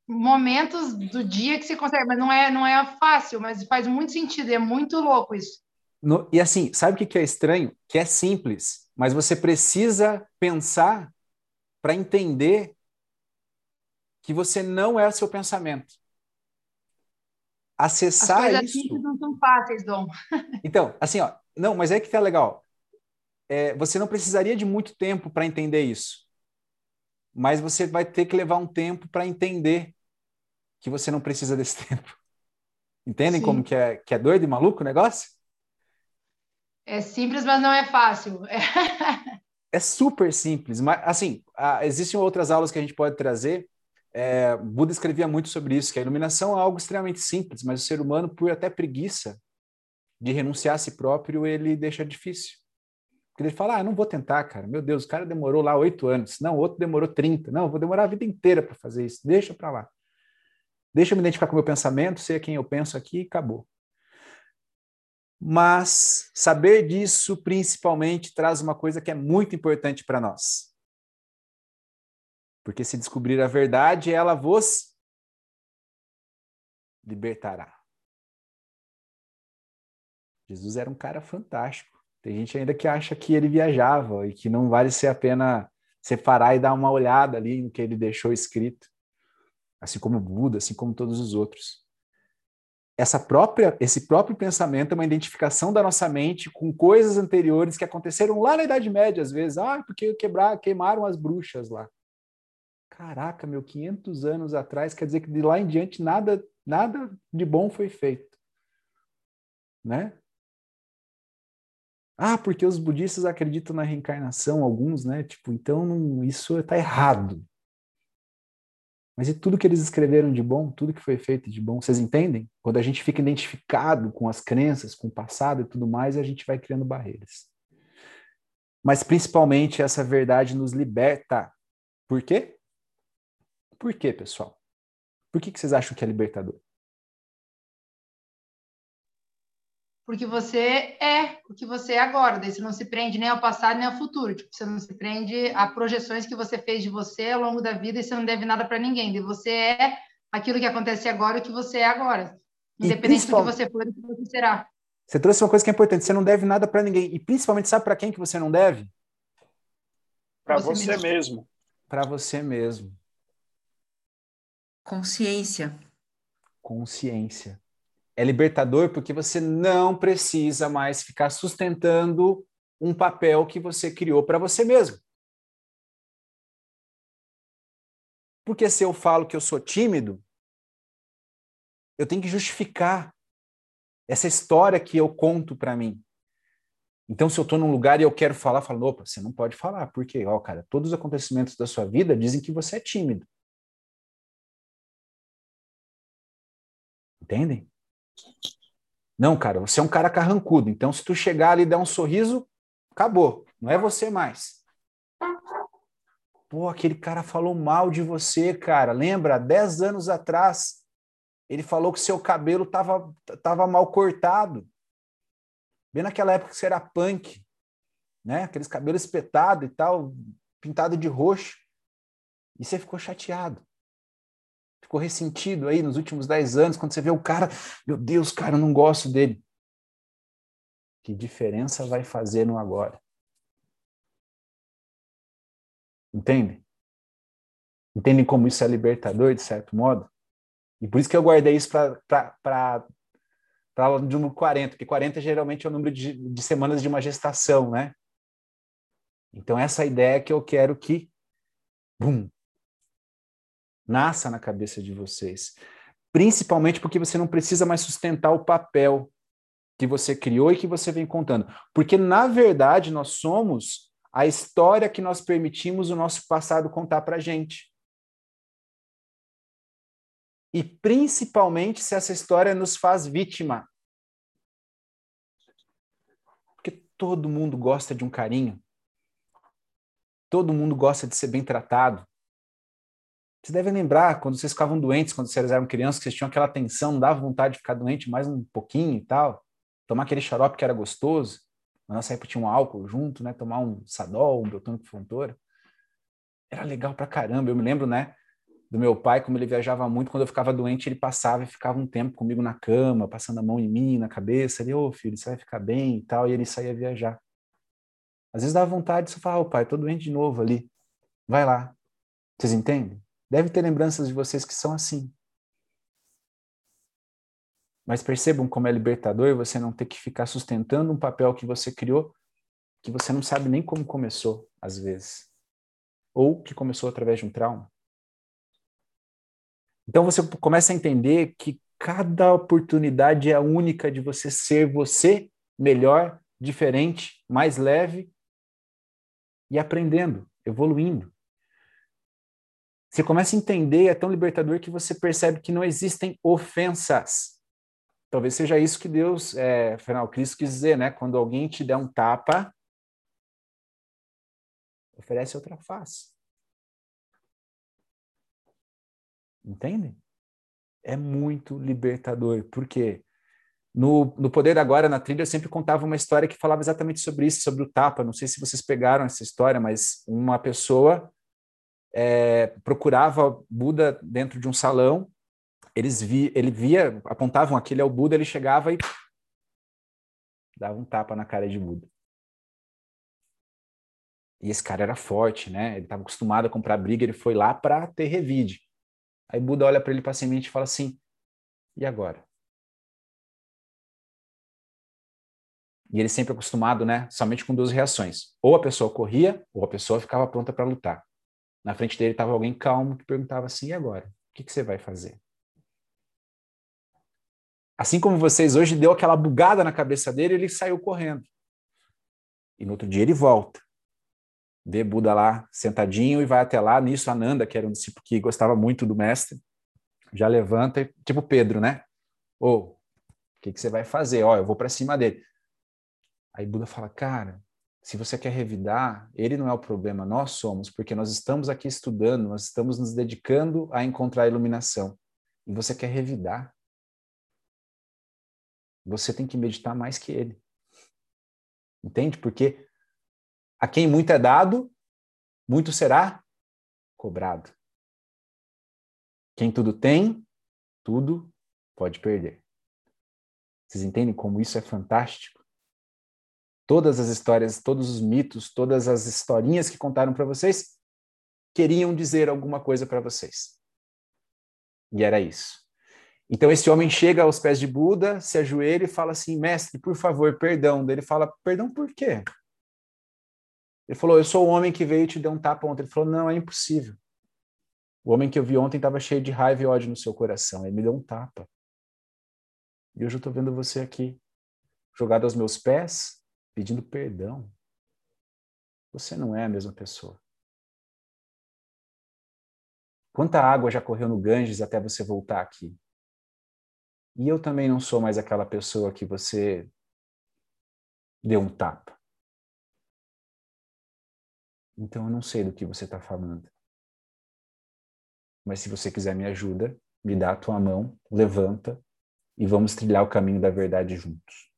momentos do dia que você consegue, mas não é, não é fácil, mas faz muito sentido, é muito louco isso. No, e assim, sabe o que é estranho? Que é simples, mas você precisa pensar para entender que você não é o seu pensamento. Acessar As coisas isso. Não são fáceis, Dom. Então, assim, ó, não, mas é que tá legal é, você não precisaria de muito tempo para entender isso. Mas você vai ter que levar um tempo para entender que você não precisa desse tempo. Entendem Sim. como que é, que é doido e maluco o negócio? É simples, mas não é fácil. É super simples, mas assim, existem outras aulas que a gente pode trazer. É, Buda escrevia muito sobre isso, que a iluminação é algo extremamente simples, mas o ser humano, por até preguiça de renunciar a si próprio, ele deixa difícil. Porque ele fala, ah, não vou tentar, cara. Meu Deus, o cara demorou lá oito anos. Não, outro demorou 30. Não, vou demorar a vida inteira para fazer isso. Deixa para lá. Deixa eu me identificar com o meu pensamento, sei quem eu penso aqui e acabou. Mas saber disso, principalmente, traz uma coisa que é muito importante para nós. Porque se descobrir a verdade, ela vos libertará. Jesus era um cara fantástico. Tem gente ainda que acha que ele viajava e que não vale ser a pena separar e dar uma olhada ali no que ele deixou escrito, assim como Buda, assim como todos os outros. Essa própria, esse próprio pensamento é uma identificação da nossa mente com coisas anteriores que aconteceram lá na Idade Média, às vezes. Ah, porque quebrar, queimaram as bruxas lá. Caraca, meu, 500 anos atrás, quer dizer que de lá em diante nada, nada de bom foi feito. Né? Ah, porque os budistas acreditam na reencarnação, alguns, né? Tipo, então isso está errado. Mas e tudo que eles escreveram de bom, tudo que foi feito de bom, vocês entendem? Quando a gente fica identificado com as crenças, com o passado e tudo mais, a gente vai criando barreiras. Mas principalmente essa verdade nos liberta. Por quê? Por quê, pessoal? Por que, que vocês acham que é libertador? Porque você é o que você é agora, daí você não se prende nem ao passado nem ao futuro, tipo, você não se prende a projeções que você fez de você ao longo da vida e você não deve nada para ninguém, daí você é aquilo que acontece agora e o que você é agora, independente do que você for e do que você será. Você trouxe uma coisa que é importante, você não deve nada para ninguém, e principalmente sabe para quem que você não deve? Para você, você, mesmo. mesmo. Para você mesmo. Consciência. Consciência é libertador porque você não precisa mais ficar sustentando um papel que você criou para você mesmo. Porque se eu falo que eu sou tímido, eu tenho que justificar essa história que eu conto para mim. Então, se eu estou num lugar e eu quero falar, eu falo, opa, você não pode falar, porque, ó, cara, todos os acontecimentos da sua vida dizem que você é tímido. Entendem? Não, cara, você é um cara carrancudo. Então, se tu chegar ali e der um sorriso, acabou. Não é você mais. Pô, aquele cara falou mal de você, cara. Lembra? Dez anos atrás, ele falou que seu cabelo tava, tava mal cortado. Bem naquela época que você era punk, né? Aqueles cabelos espetados e tal, pintado de roxo. E você ficou chateado ficou ressentido aí nos últimos dez anos, quando você vê o cara, meu Deus, cara, eu não gosto dele. Que diferença vai fazer no agora? Entende? Entendem como isso é libertador, de certo modo? E por isso que eu guardei isso para de número 40, porque 40 geralmente é o número de, de semanas de uma gestação, né? Então, essa ideia que eu quero que, bum, nasça na cabeça de vocês. Principalmente porque você não precisa mais sustentar o papel que você criou e que você vem contando. Porque, na verdade, nós somos a história que nós permitimos o nosso passado contar para a gente. E principalmente se essa história nos faz vítima. Porque todo mundo gosta de um carinho. Todo mundo gosta de ser bem tratado. Vocês devem lembrar quando vocês ficavam doentes, quando vocês eram crianças, que vocês tinham aquela tensão, dava vontade de ficar doente mais um pouquinho e tal. Tomar aquele xarope que era gostoso. Na nossa época tinha um álcool junto, né? Tomar um Sadol, um Beltônico Fontoura. Era legal pra caramba. Eu me lembro, né? Do meu pai, como ele viajava muito, quando eu ficava doente, ele passava e ficava um tempo comigo na cama, passando a mão em mim, na cabeça. Ele, ô oh, filho, você vai ficar bem e tal. E ele saía viajar. Às vezes dava vontade, você fala, ô oh, pai, tô doente de novo ali. Vai lá. Vocês entendem? Deve ter lembranças de vocês que são assim. Mas percebam como é libertador você não ter que ficar sustentando um papel que você criou, que você não sabe nem como começou, às vezes. Ou que começou através de um trauma. Então você começa a entender que cada oportunidade é única de você ser você melhor, diferente, mais leve e aprendendo, evoluindo. Você começa a entender, é tão libertador que você percebe que não existem ofensas. Talvez seja isso que Deus, é, afinal, Cristo quis dizer, né? Quando alguém te der um tapa, oferece outra face. Entende? É muito libertador. Por quê? No, no Poder Agora, na trilha, eu sempre contava uma história que falava exatamente sobre isso, sobre o tapa. Não sei se vocês pegaram essa história, mas uma pessoa é, procurava Buda dentro de um salão, eles vi, ele via, apontavam aquele ao Buda, ele chegava e dava um tapa na cara de Buda. E esse cara era forte, né? Ele estava acostumado a comprar briga, ele foi lá para ter revide. Aí Buda olha para ele pacientemente e fala assim: e agora? E ele sempre acostumado, né? Somente com duas reações: ou a pessoa corria, ou a pessoa ficava pronta para lutar. Na frente dele estava alguém calmo que perguntava assim: e agora? O que, que você vai fazer? Assim como vocês hoje deu aquela bugada na cabeça dele, ele saiu correndo. E no outro dia ele volta. Vê Buda lá sentadinho e vai até lá. Nisso, Ananda, que era um discípulo que gostava muito do mestre, já levanta, e, tipo Pedro, né? Ô, oh, o que, que você vai fazer? Ó, oh, eu vou para cima dele. Aí Buda fala, cara, se você quer revidar, ele não é o problema, nós somos, porque nós estamos aqui estudando, nós estamos nos dedicando a encontrar a iluminação. E você quer revidar. Você tem que meditar mais que ele. Entende? Porque a quem muito é dado, muito será cobrado. Quem tudo tem, tudo pode perder. Vocês entendem como isso é fantástico? Todas as histórias, todos os mitos, todas as historinhas que contaram para vocês queriam dizer alguma coisa para vocês. E era isso. Então esse homem chega aos pés de Buda, se ajoelha e fala assim: "Mestre, por favor, perdão". Ele fala: "Perdão por quê?" Ele falou: "Eu sou o homem que veio te dar um tapa ontem". Ele falou: "Não, é impossível. O homem que eu vi ontem estava cheio de raiva e ódio no seu coração. Ele me deu um tapa. E hoje eu estou vendo você aqui, jogado aos meus pés, pedindo perdão. Você não é a mesma pessoa. Quanta água já correu no Ganges até você voltar aqui? E eu também não sou mais aquela pessoa que você deu um tapa. Então eu não sei do que você está falando. Mas se você quiser me ajuda, me dá a tua mão, levanta e vamos trilhar o caminho da verdade juntos.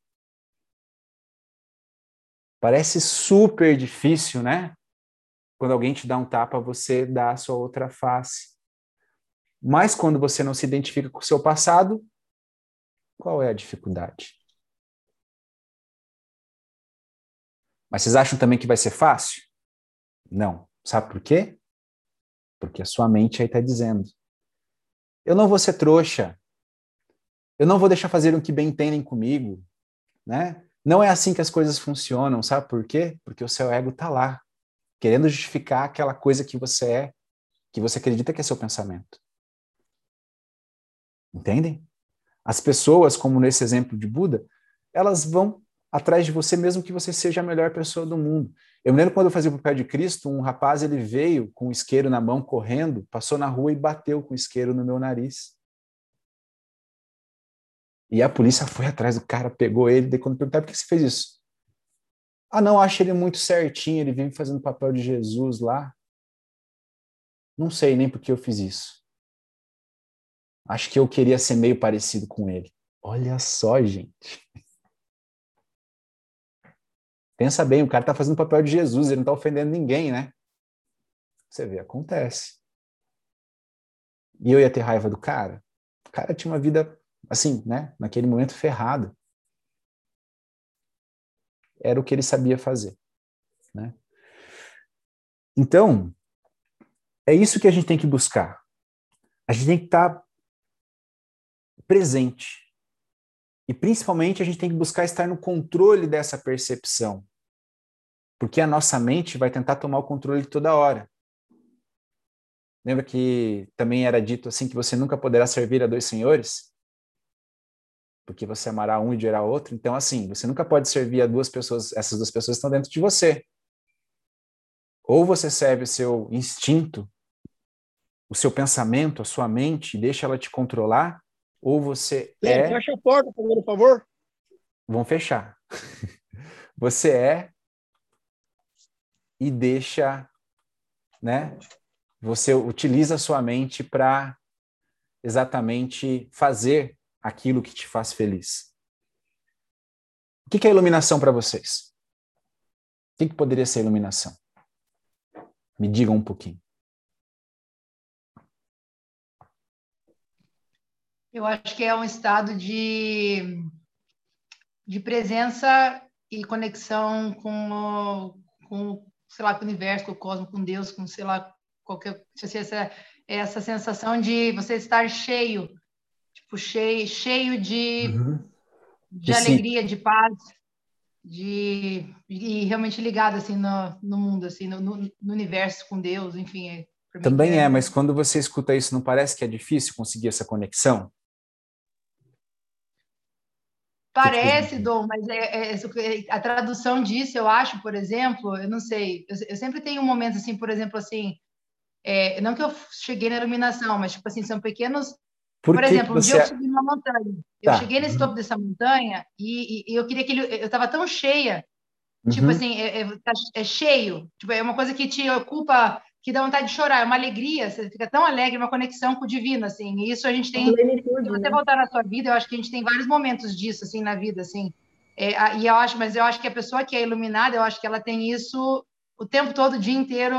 Parece super difícil, né? Quando alguém te dá um tapa, você dá a sua outra face. Mas quando você não se identifica com o seu passado, qual é a dificuldade? Mas vocês acham também que vai ser fácil? Não. Sabe por quê? Porque a sua mente aí está dizendo: eu não vou ser trouxa. Eu não vou deixar fazer o que bem entendem comigo, né? Não é assim que as coisas funcionam, sabe por quê? Porque o seu ego está lá, querendo justificar aquela coisa que você é, que você acredita que é seu pensamento. Entendem? As pessoas, como nesse exemplo de Buda, elas vão atrás de você mesmo que você seja a melhor pessoa do mundo. Eu me lembro quando eu fazia o papel de Cristo, um rapaz ele veio com um isqueiro na mão correndo, passou na rua e bateu com o isqueiro no meu nariz. E a polícia foi atrás do cara, pegou ele, daí quando perguntaram por que você fez isso? Ah, não, acho ele muito certinho, ele vem fazendo papel de Jesus lá. Não sei nem por que eu fiz isso. Acho que eu queria ser meio parecido com ele. Olha só, gente. Pensa bem, o cara está fazendo papel de Jesus, ele não está ofendendo ninguém, né? Você vê, acontece. E eu ia ter raiva do cara? O cara tinha uma vida assim, né, naquele momento ferrado. Era o que ele sabia fazer, né? Então, é isso que a gente tem que buscar. A gente tem que estar presente. E principalmente a gente tem que buscar estar no controle dessa percepção. Porque a nossa mente vai tentar tomar o controle toda hora. Lembra que também era dito assim que você nunca poderá servir a dois senhores? Porque você amará um e dirá outro. Então, assim, você nunca pode servir a duas pessoas, essas duas pessoas estão dentro de você. Ou você serve o seu instinto, o seu pensamento, a sua mente, deixa ela te controlar, ou você Sim, é. Fecha a porta, por favor. Vão fechar. você é e deixa, né? Você utiliza a sua mente para exatamente fazer aquilo que te faz feliz. O que é iluminação para vocês? O que poderia ser iluminação? Me digam um pouquinho. Eu acho que é um estado de, de presença e conexão com, o, com, sei lá, com o universo, com o cosmos, com Deus, com, sei lá, qualquer... Essa, essa sensação de você estar cheio, tipo, cheio, de, uhum. de alegria, de paz, de e realmente ligado assim no, no mundo, assim no, no, universo com Deus, enfim. É, Também é, é, mas quando você escuta isso, não parece que é difícil conseguir essa conexão? Parece, Dom, mas é, é, é, a tradução disso, eu acho, por exemplo, eu não sei, eu, eu sempre tenho um momento assim, por exemplo, assim, é, não que eu cheguei na iluminação, mas tipo assim, são pequenos por, Por exemplo, um dia eu subi uma montanha. Eu tá. cheguei nesse topo dessa montanha e, e, e eu queria que ele. Eu estava tão cheia, tipo uhum. tipo assim, é, é, tá, é, cheio. Tipo, é uma coisa que te ocupa, que dá vontade de chorar. É uma alegria, você fica tão alegre, uma conexão com o divino, assim. E isso a gente tem. Se você né? voltar na sua vida, eu acho que a gente tem vários momentos disso, assim, na vida, assim. É, e eu acho, mas eu acho que a pessoa que é iluminada, eu acho que ela tem isso o tempo todo, o dia inteiro.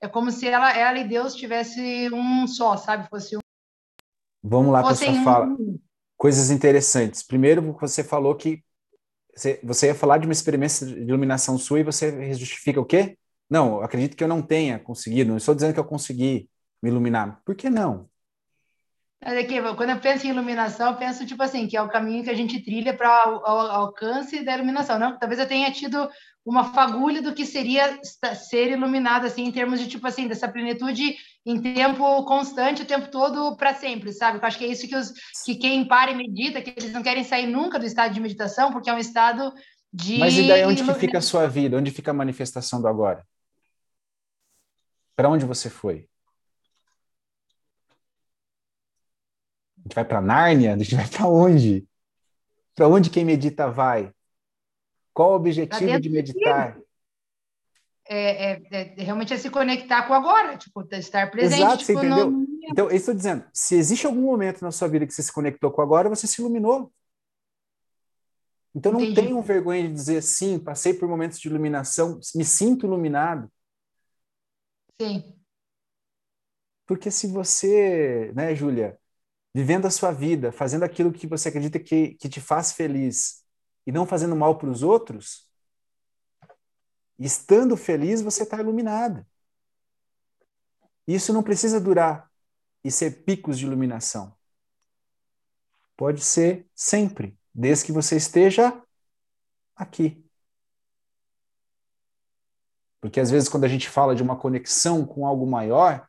É como se ela, ela e Deus tivesse um só, sabe? Fosse Vamos lá para sua fala. Coisas interessantes. Primeiro, você falou que você, você ia falar de uma experiência de iluminação sua e você justifica o quê? Não, acredito que eu não tenha conseguido. Não estou dizendo que eu consegui me iluminar. Por que não? Aqui, quando eu penso em iluminação, eu penso tipo assim, que é o caminho que a gente trilha para o alcance da iluminação. Não, talvez eu tenha tido uma fagulha do que seria ser iluminado assim em termos de tipo assim dessa plenitude em tempo constante, o tempo todo para sempre, sabe? Eu acho que é isso que os que quem para e medita, que eles não querem sair nunca do estado de meditação, porque é um estado de Mas e daí onde fica a sua vida? Onde fica a manifestação do agora? Para onde você foi? Gente vai para Nárnia? A gente vai para onde? Para onde quem medita vai? Qual o objetivo de meditar? É, é, é, realmente é se conectar com o agora, tipo, estar presente. Exato, tipo, você entendeu? No... Então, eu estou dizendo, se existe algum momento na sua vida que você se conectou com o agora, você se iluminou. Então, não Entendi. tenham vergonha de dizer, sim, passei por momentos de iluminação, me sinto iluminado. Sim. Porque se você, né, Júlia, vivendo a sua vida, fazendo aquilo que você acredita que, que te faz feliz e não fazendo mal para os outros, estando feliz, você está iluminado. Isso não precisa durar e ser picos de iluminação. Pode ser sempre, desde que você esteja aqui. Porque às vezes, quando a gente fala de uma conexão com algo maior,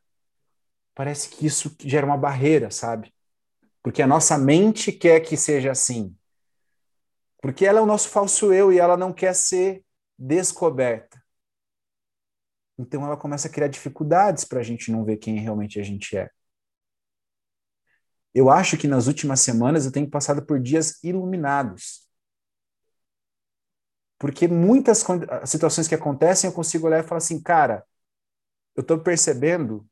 parece que isso gera uma barreira, sabe? Porque a nossa mente quer que seja assim. Porque ela é o nosso falso eu e ela não quer ser descoberta. Então ela começa a criar dificuldades para a gente não ver quem realmente a gente é. Eu acho que nas últimas semanas eu tenho passado por dias iluminados. Porque muitas situações que acontecem eu consigo olhar e falar assim, cara, eu estou percebendo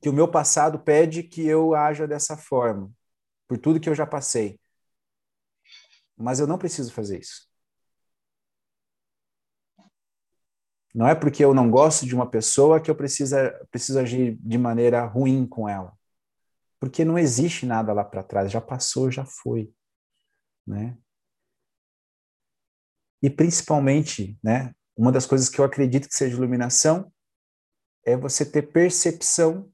que o meu passado pede que eu haja dessa forma por tudo que eu já passei. Mas eu não preciso fazer isso. Não é porque eu não gosto de uma pessoa que eu preciso, preciso agir de maneira ruim com ela. Porque não existe nada lá para trás, já passou, já foi. Né? E principalmente, né, uma das coisas que eu acredito que seja iluminação é você ter percepção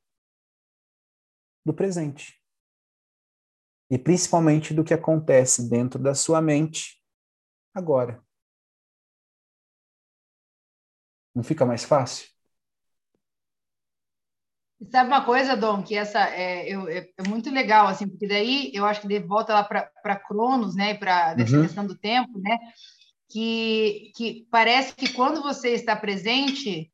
do presente e principalmente do que acontece dentro da sua mente agora. Não fica mais fácil? Sabe uma coisa, Dom, que essa é, eu, é, é, muito legal, assim, porque daí eu acho que de volta lá para Cronos, né, para uhum. questão do tempo, né, que, que parece que quando você está presente,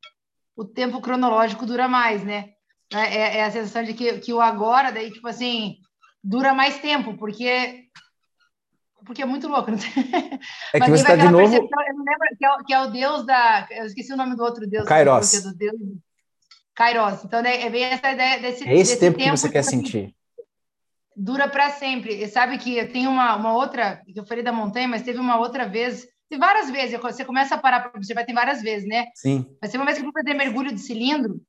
o tempo cronológico dura mais, né? É, é, é a sensação de que, que o agora, daí, tipo assim, dura mais tempo, porque porque é muito louco. É que você está de novo. Eu não lembro, que é, que é, o deus da. Eu esqueci o nome do outro deus. Kairos. Do deus... Kairos. Então, né, é bem essa ideia desse. É esse tempo, tempo, que você quer assim, sentir. Dura para sempre. E sabe que tem uma, uma outra, que eu falei da montanha, mas teve uma outra vez tem várias vezes, você começa a parar para observar, tem várias vezes, né? Sim. Mas tem uma vez que eu fui fazer mergulho de cilindro,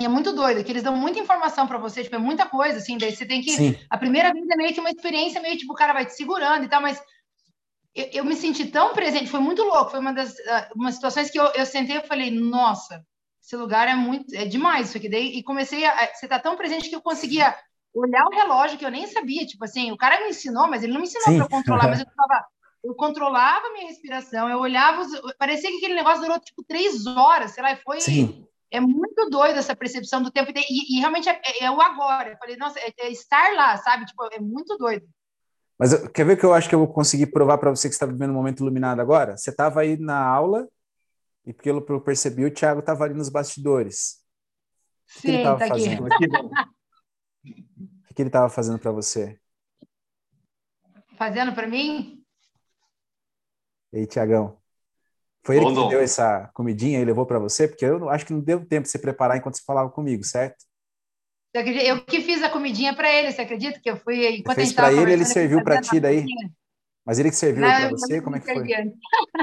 e é muito doido, que eles dão muita informação para você, tipo, é muita coisa, assim, daí você tem que... Sim. A primeira vez é meio que uma experiência, meio tipo, o cara vai te segurando e tal, mas eu, eu me senti tão presente, foi muito louco, foi uma das uh, uma situações que eu, eu sentei e falei, nossa, esse lugar é muito, é demais isso aqui, daí, e comecei a... Você tá tão presente que eu conseguia olhar o relógio que eu nem sabia, tipo assim, o cara me ensinou, mas ele não me ensinou para controlar, mas eu tava eu controlava minha respiração, eu olhava, os... parecia que aquele negócio durou tipo três horas, sei lá, foi. Sim. É muito doido essa percepção do tempo, e, e realmente é, é, é, o agora. Eu falei, nossa, é, é, estar lá, sabe? Tipo, é muito doido. Mas quer ver que eu acho que eu vou conseguir provar para você que está vivendo um momento iluminado agora? Você estava aí na aula, e pelo que eu percebi, o Thiago estava ali nos bastidores. O que, Sim, ele estava tá fazendo? o que ele estava fazendo para você? Fazendo para mim? E aí, Tiagão? Foi ele que deu essa comidinha e levou para você? Porque eu acho que não deu tempo de você preparar enquanto você falava comigo, certo? Eu que fiz a comidinha para ele, você acredita que eu fui enquanto você fez para ele, ele serviu para ti daí. Mas ele que serviu para você, como é que foi?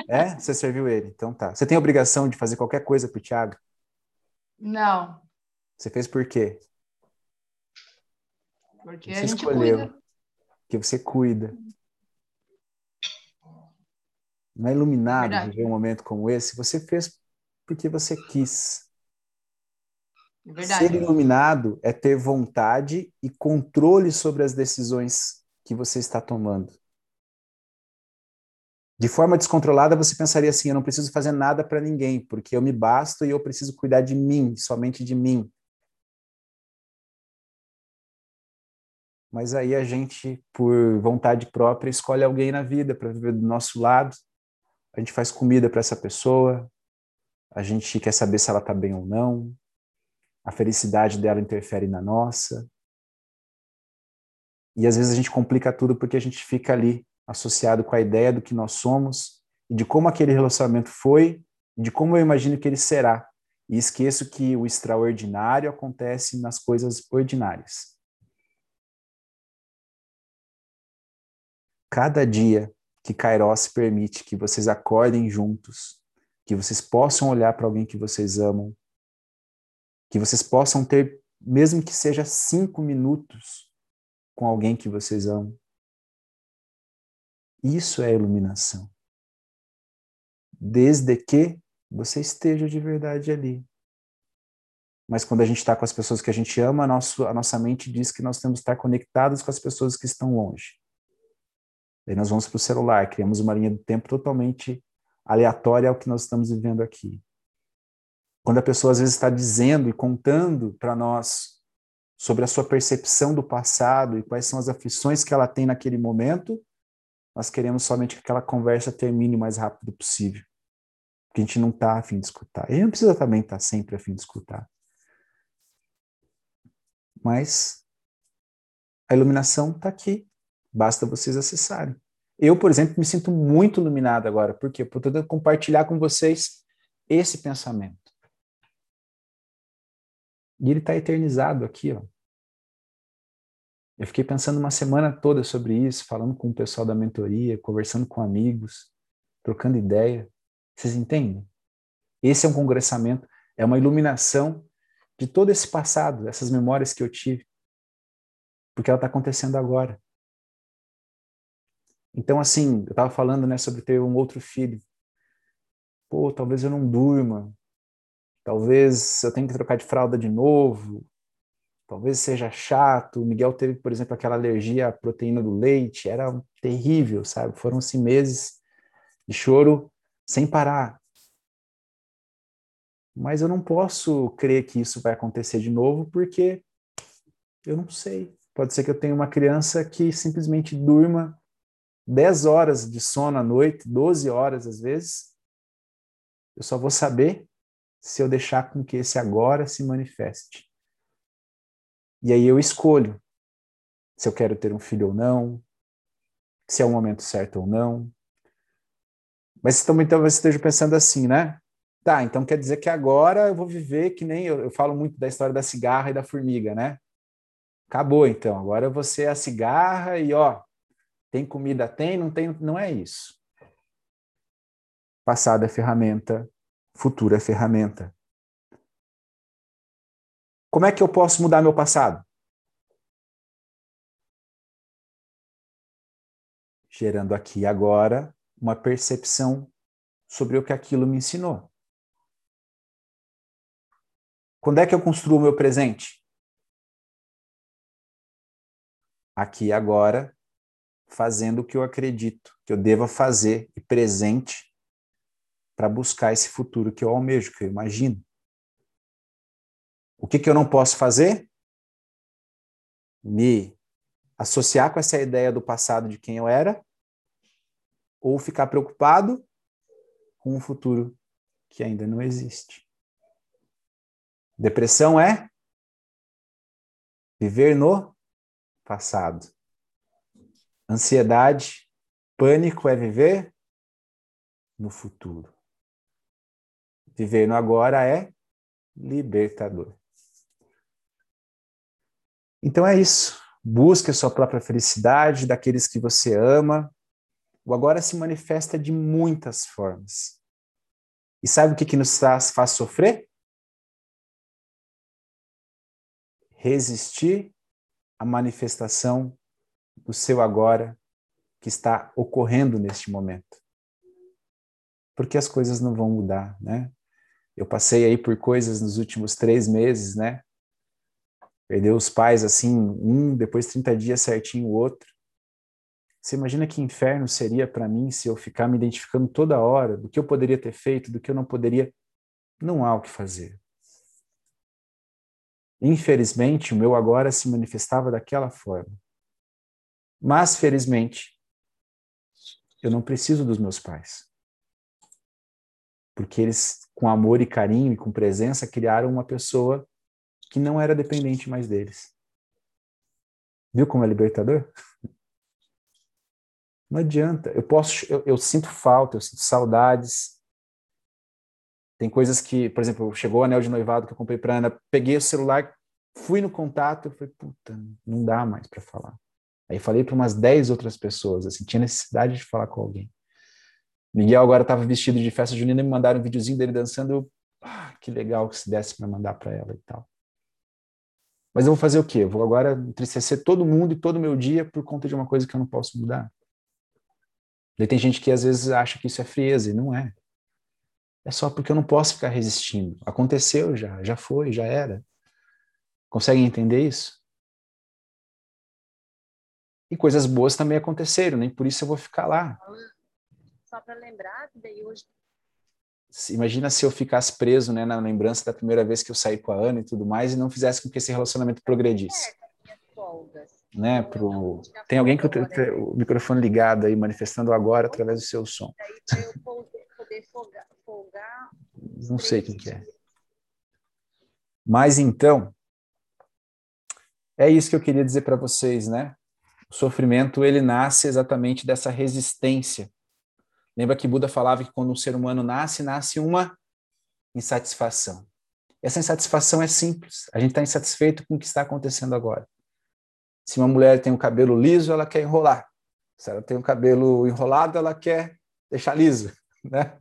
É, você serviu ele. Então tá. Você tem obrigação de fazer qualquer coisa para o Thiago? Não. Você fez por quê? Porque você a gente escolheu. Cuida. Porque você cuida. Não é iluminado Verdade. viver um momento como esse. Você fez porque você quis. Verdade. Ser iluminado é ter vontade e controle sobre as decisões que você está tomando. De forma descontrolada, você pensaria assim: eu não preciso fazer nada para ninguém, porque eu me basto e eu preciso cuidar de mim, somente de mim. Mas aí a gente, por vontade própria, escolhe alguém na vida para viver do nosso lado a gente faz comida para essa pessoa, a gente quer saber se ela está bem ou não, a felicidade dela interfere na nossa. E às vezes a gente complica tudo porque a gente fica ali associado com a ideia do que nós somos e de como aquele relacionamento foi, e de como eu imagino que ele será. E esqueço que o extraordinário acontece nas coisas ordinárias. Cada dia que Kairos permite que vocês acordem juntos, que vocês possam olhar para alguém que vocês amam, que vocês possam ter, mesmo que seja cinco minutos, com alguém que vocês amam. Isso é iluminação. Desde que você esteja de verdade ali. Mas quando a gente está com as pessoas que a gente ama, a, nosso, a nossa mente diz que nós temos que estar conectados com as pessoas que estão longe. Daí nós vamos para o celular, criamos uma linha do tempo totalmente aleatória ao que nós estamos vivendo aqui. Quando a pessoa às vezes está dizendo e contando para nós sobre a sua percepção do passado e quais são as aflições que ela tem naquele momento, nós queremos somente que aquela conversa termine o mais rápido possível. Porque a gente não está afim de escutar. E não precisa também estar tá sempre afim de escutar. Mas a iluminação está aqui. Basta vocês acessarem. Eu, por exemplo, me sinto muito iluminado agora. Por quê? Eu estou compartilhar com vocês esse pensamento. E ele está eternizado aqui, ó. Eu fiquei pensando uma semana toda sobre isso, falando com o pessoal da mentoria, conversando com amigos, trocando ideia. Vocês entendem? Esse é um congressamento, é uma iluminação de todo esse passado, essas memórias que eu tive. Porque ela está acontecendo agora. Então, assim, eu estava falando né, sobre ter um outro filho. Pô, talvez eu não durma. Talvez eu tenha que trocar de fralda de novo. Talvez seja chato. O Miguel teve, por exemplo, aquela alergia à proteína do leite. Era terrível, sabe? Foram-se meses de choro sem parar. Mas eu não posso crer que isso vai acontecer de novo porque eu não sei. Pode ser que eu tenha uma criança que simplesmente durma 10 horas de sono à noite, 12 horas às vezes, eu só vou saber se eu deixar com que esse agora se manifeste. E aí eu escolho se eu quero ter um filho ou não, se é o momento certo ou não. Mas também talvez esteja pensando assim, né? Tá, então quer dizer que agora eu vou viver que nem eu, eu falo muito da história da cigarra e da formiga, né? Acabou então, agora vou ser a cigarra e ó, tem comida, tem, não tem, não é isso. Passado é ferramenta, futuro é ferramenta. Como é que eu posso mudar meu passado? Gerando aqui agora uma percepção sobre o que aquilo me ensinou. Quando é que eu construo o meu presente? Aqui agora, fazendo o que eu acredito que eu deva fazer e presente para buscar esse futuro que eu almejo, que eu imagino. O que, que eu não posso fazer? Me associar com essa ideia do passado de quem eu era, ou ficar preocupado com um futuro que ainda não existe. Depressão é viver no passado. Ansiedade, pânico é viver no futuro. Viver no agora é libertador. Então é isso. Busque a sua própria felicidade daqueles que você ama. O agora se manifesta de muitas formas. E sabe o que, que nos faz, faz sofrer? Resistir à manifestação do seu agora que está ocorrendo neste momento. Porque as coisas não vão mudar, né? Eu passei aí por coisas nos últimos três meses, né? Perdeu os pais assim, um, depois 30 dias certinho o outro. Você imagina que inferno seria para mim se eu ficar me identificando toda hora do que eu poderia ter feito, do que eu não poderia? Não há o que fazer. Infelizmente, o meu agora se manifestava daquela forma. Mas, felizmente, eu não preciso dos meus pais. Porque eles, com amor e carinho e com presença, criaram uma pessoa que não era dependente mais deles. Viu como é libertador? Não adianta. Eu posso, eu, eu sinto falta, eu sinto saudades. Tem coisas que, por exemplo, chegou o anel de noivado que eu comprei para Ana, peguei o celular, fui no contato, falei, puta, não dá mais para falar. Aí falei para umas 10 outras pessoas, assim, tinha necessidade de falar com alguém. Miguel agora estava vestido de festa junina e me mandaram um videozinho dele dançando. Eu, ah, que legal que se desse para mandar para ela e tal. Mas eu vou fazer o quê? Eu vou agora entristecer todo mundo e todo meu dia por conta de uma coisa que eu não posso mudar. Tem gente que às vezes acha que isso é frieza, e não é. É só porque eu não posso ficar resistindo. Aconteceu já, já foi, já era. Conseguem entender isso? E coisas boas também aconteceram, nem por isso eu vou ficar lá. Só para lembrar, daí hoje. Imagina se eu ficasse preso né, na lembrança da primeira vez que eu saí com a Ana e tudo mais e não fizesse com que esse relacionamento progredisse. Né, pro... Tem alguém com o, o microfone ligado aí, manifestando agora através do seu som. Não sei quem que é. Mas então, é isso que eu queria dizer para vocês, né? O sofrimento ele nasce exatamente dessa resistência. Lembra que Buda falava que quando um ser humano nasce, nasce uma insatisfação. Essa insatisfação é simples. A gente está insatisfeito com o que está acontecendo agora. Se uma mulher tem o um cabelo liso, ela quer enrolar. Se ela tem o um cabelo enrolado, ela quer deixar liso, né?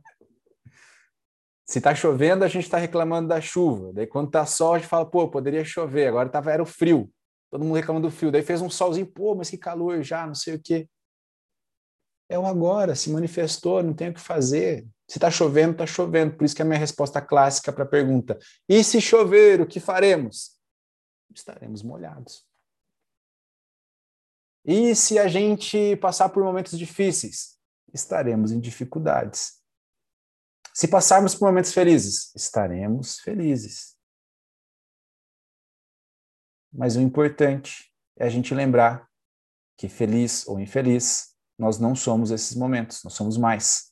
Se está chovendo, a gente está reclamando da chuva. Daí, quando está sol, a gente fala, pô, poderia chover. Agora tava, era o frio. Todo mundo reclamando do frio. Daí fez um solzinho, pô, mas que calor já, não sei o quê. É o agora, se manifestou, não tem o que fazer. Se está chovendo, está chovendo. Por isso que é a minha resposta clássica para a pergunta: e se chover, o que faremos? Estaremos molhados. E se a gente passar por momentos difíceis? Estaremos em dificuldades. Se passarmos por momentos felizes, estaremos felizes. Mas o importante é a gente lembrar que, feliz ou infeliz, nós não somos esses momentos, nós somos mais.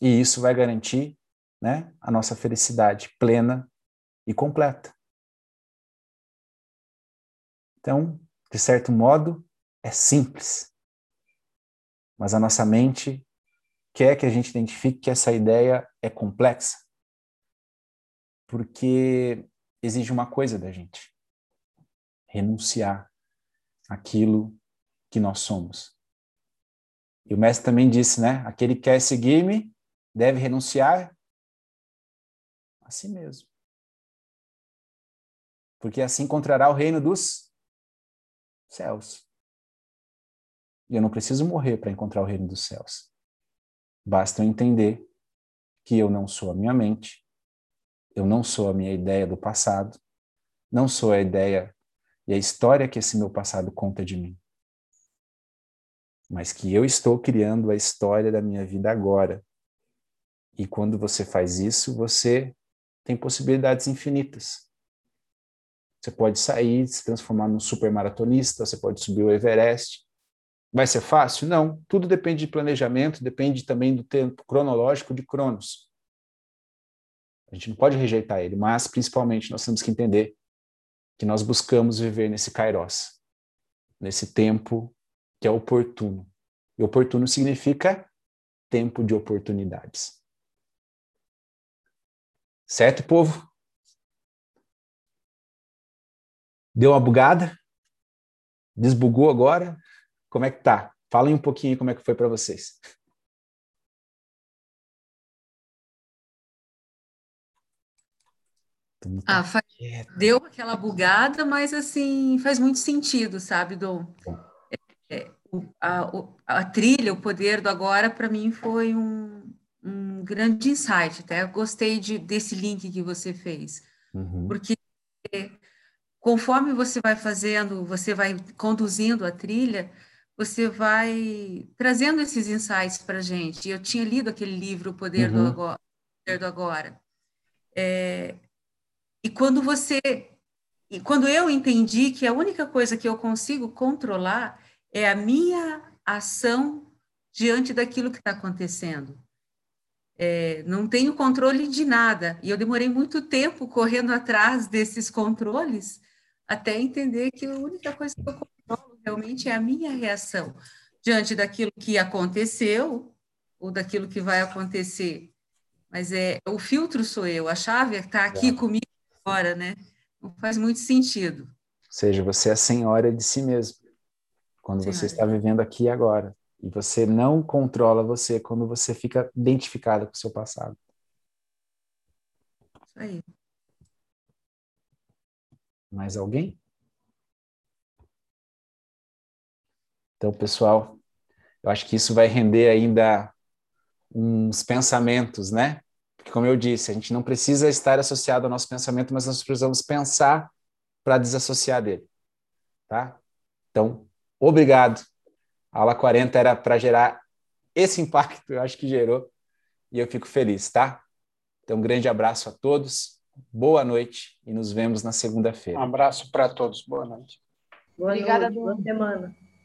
E isso vai garantir né, a nossa felicidade plena e completa. Então, de certo modo, é simples. Mas a nossa mente quer que a gente identifique que essa ideia é complexa. Porque exige uma coisa da gente: renunciar aquilo que nós somos. E o mestre também disse, né? Aquele que quer seguir-me deve renunciar a si mesmo. Porque assim encontrará o reino dos céus. E eu não preciso morrer para encontrar o reino dos céus. Basta eu entender que eu não sou a minha mente, eu não sou a minha ideia do passado, não sou a ideia e a história que esse meu passado conta de mim. Mas que eu estou criando a história da minha vida agora. E quando você faz isso, você tem possibilidades infinitas. Você pode sair, se transformar num supermaratonista, você pode subir o Everest. Vai ser fácil? Não. Tudo depende de planejamento, depende também do tempo cronológico de Cronos. A gente não pode rejeitar ele, mas principalmente nós temos que entender que nós buscamos viver nesse kairos, nesse tempo que é oportuno. E oportuno significa tempo de oportunidades. Certo, povo? Deu uma bugada? Desbugou agora? Como é que tá? Falem um pouquinho como é que foi para vocês. Ah, faz, deu aquela bugada, mas assim faz muito sentido, sabe, Dom? É, a, a, trilha, o poder do agora, para mim foi um, um grande insight. Até eu gostei de, desse link que você fez, uhum. porque conforme você vai fazendo, você vai conduzindo a trilha, você vai trazendo esses insights para gente. Eu tinha lido aquele livro, O Poder, uhum. do, agora, poder do Agora. É, e quando você. E quando eu entendi que a única coisa que eu consigo controlar é a minha ação diante daquilo que está acontecendo. É, não tenho controle de nada. E eu demorei muito tempo correndo atrás desses controles até entender que a única coisa que eu controlo realmente é a minha reação diante daquilo que aconteceu ou daquilo que vai acontecer. Mas é o filtro sou eu, a chave está aqui é. comigo agora, né? Não faz muito sentido. Ou seja, você é a senhora de si mesmo, quando senhora. você está vivendo aqui e agora. E você não controla você quando você fica identificada com o seu passado. Isso aí. Mais alguém? Então, pessoal, eu acho que isso vai render ainda uns pensamentos, né? Porque, como eu disse, a gente não precisa estar associado ao nosso pensamento, mas nós precisamos pensar para desassociar dele. Tá? Então, obrigado. A aula 40 era para gerar esse impacto, eu acho que gerou, e eu fico feliz, tá? Então, um grande abraço a todos, boa noite e nos vemos na segunda-feira. Um abraço para todos, boa noite. Boa Obrigada, noite, boa semana.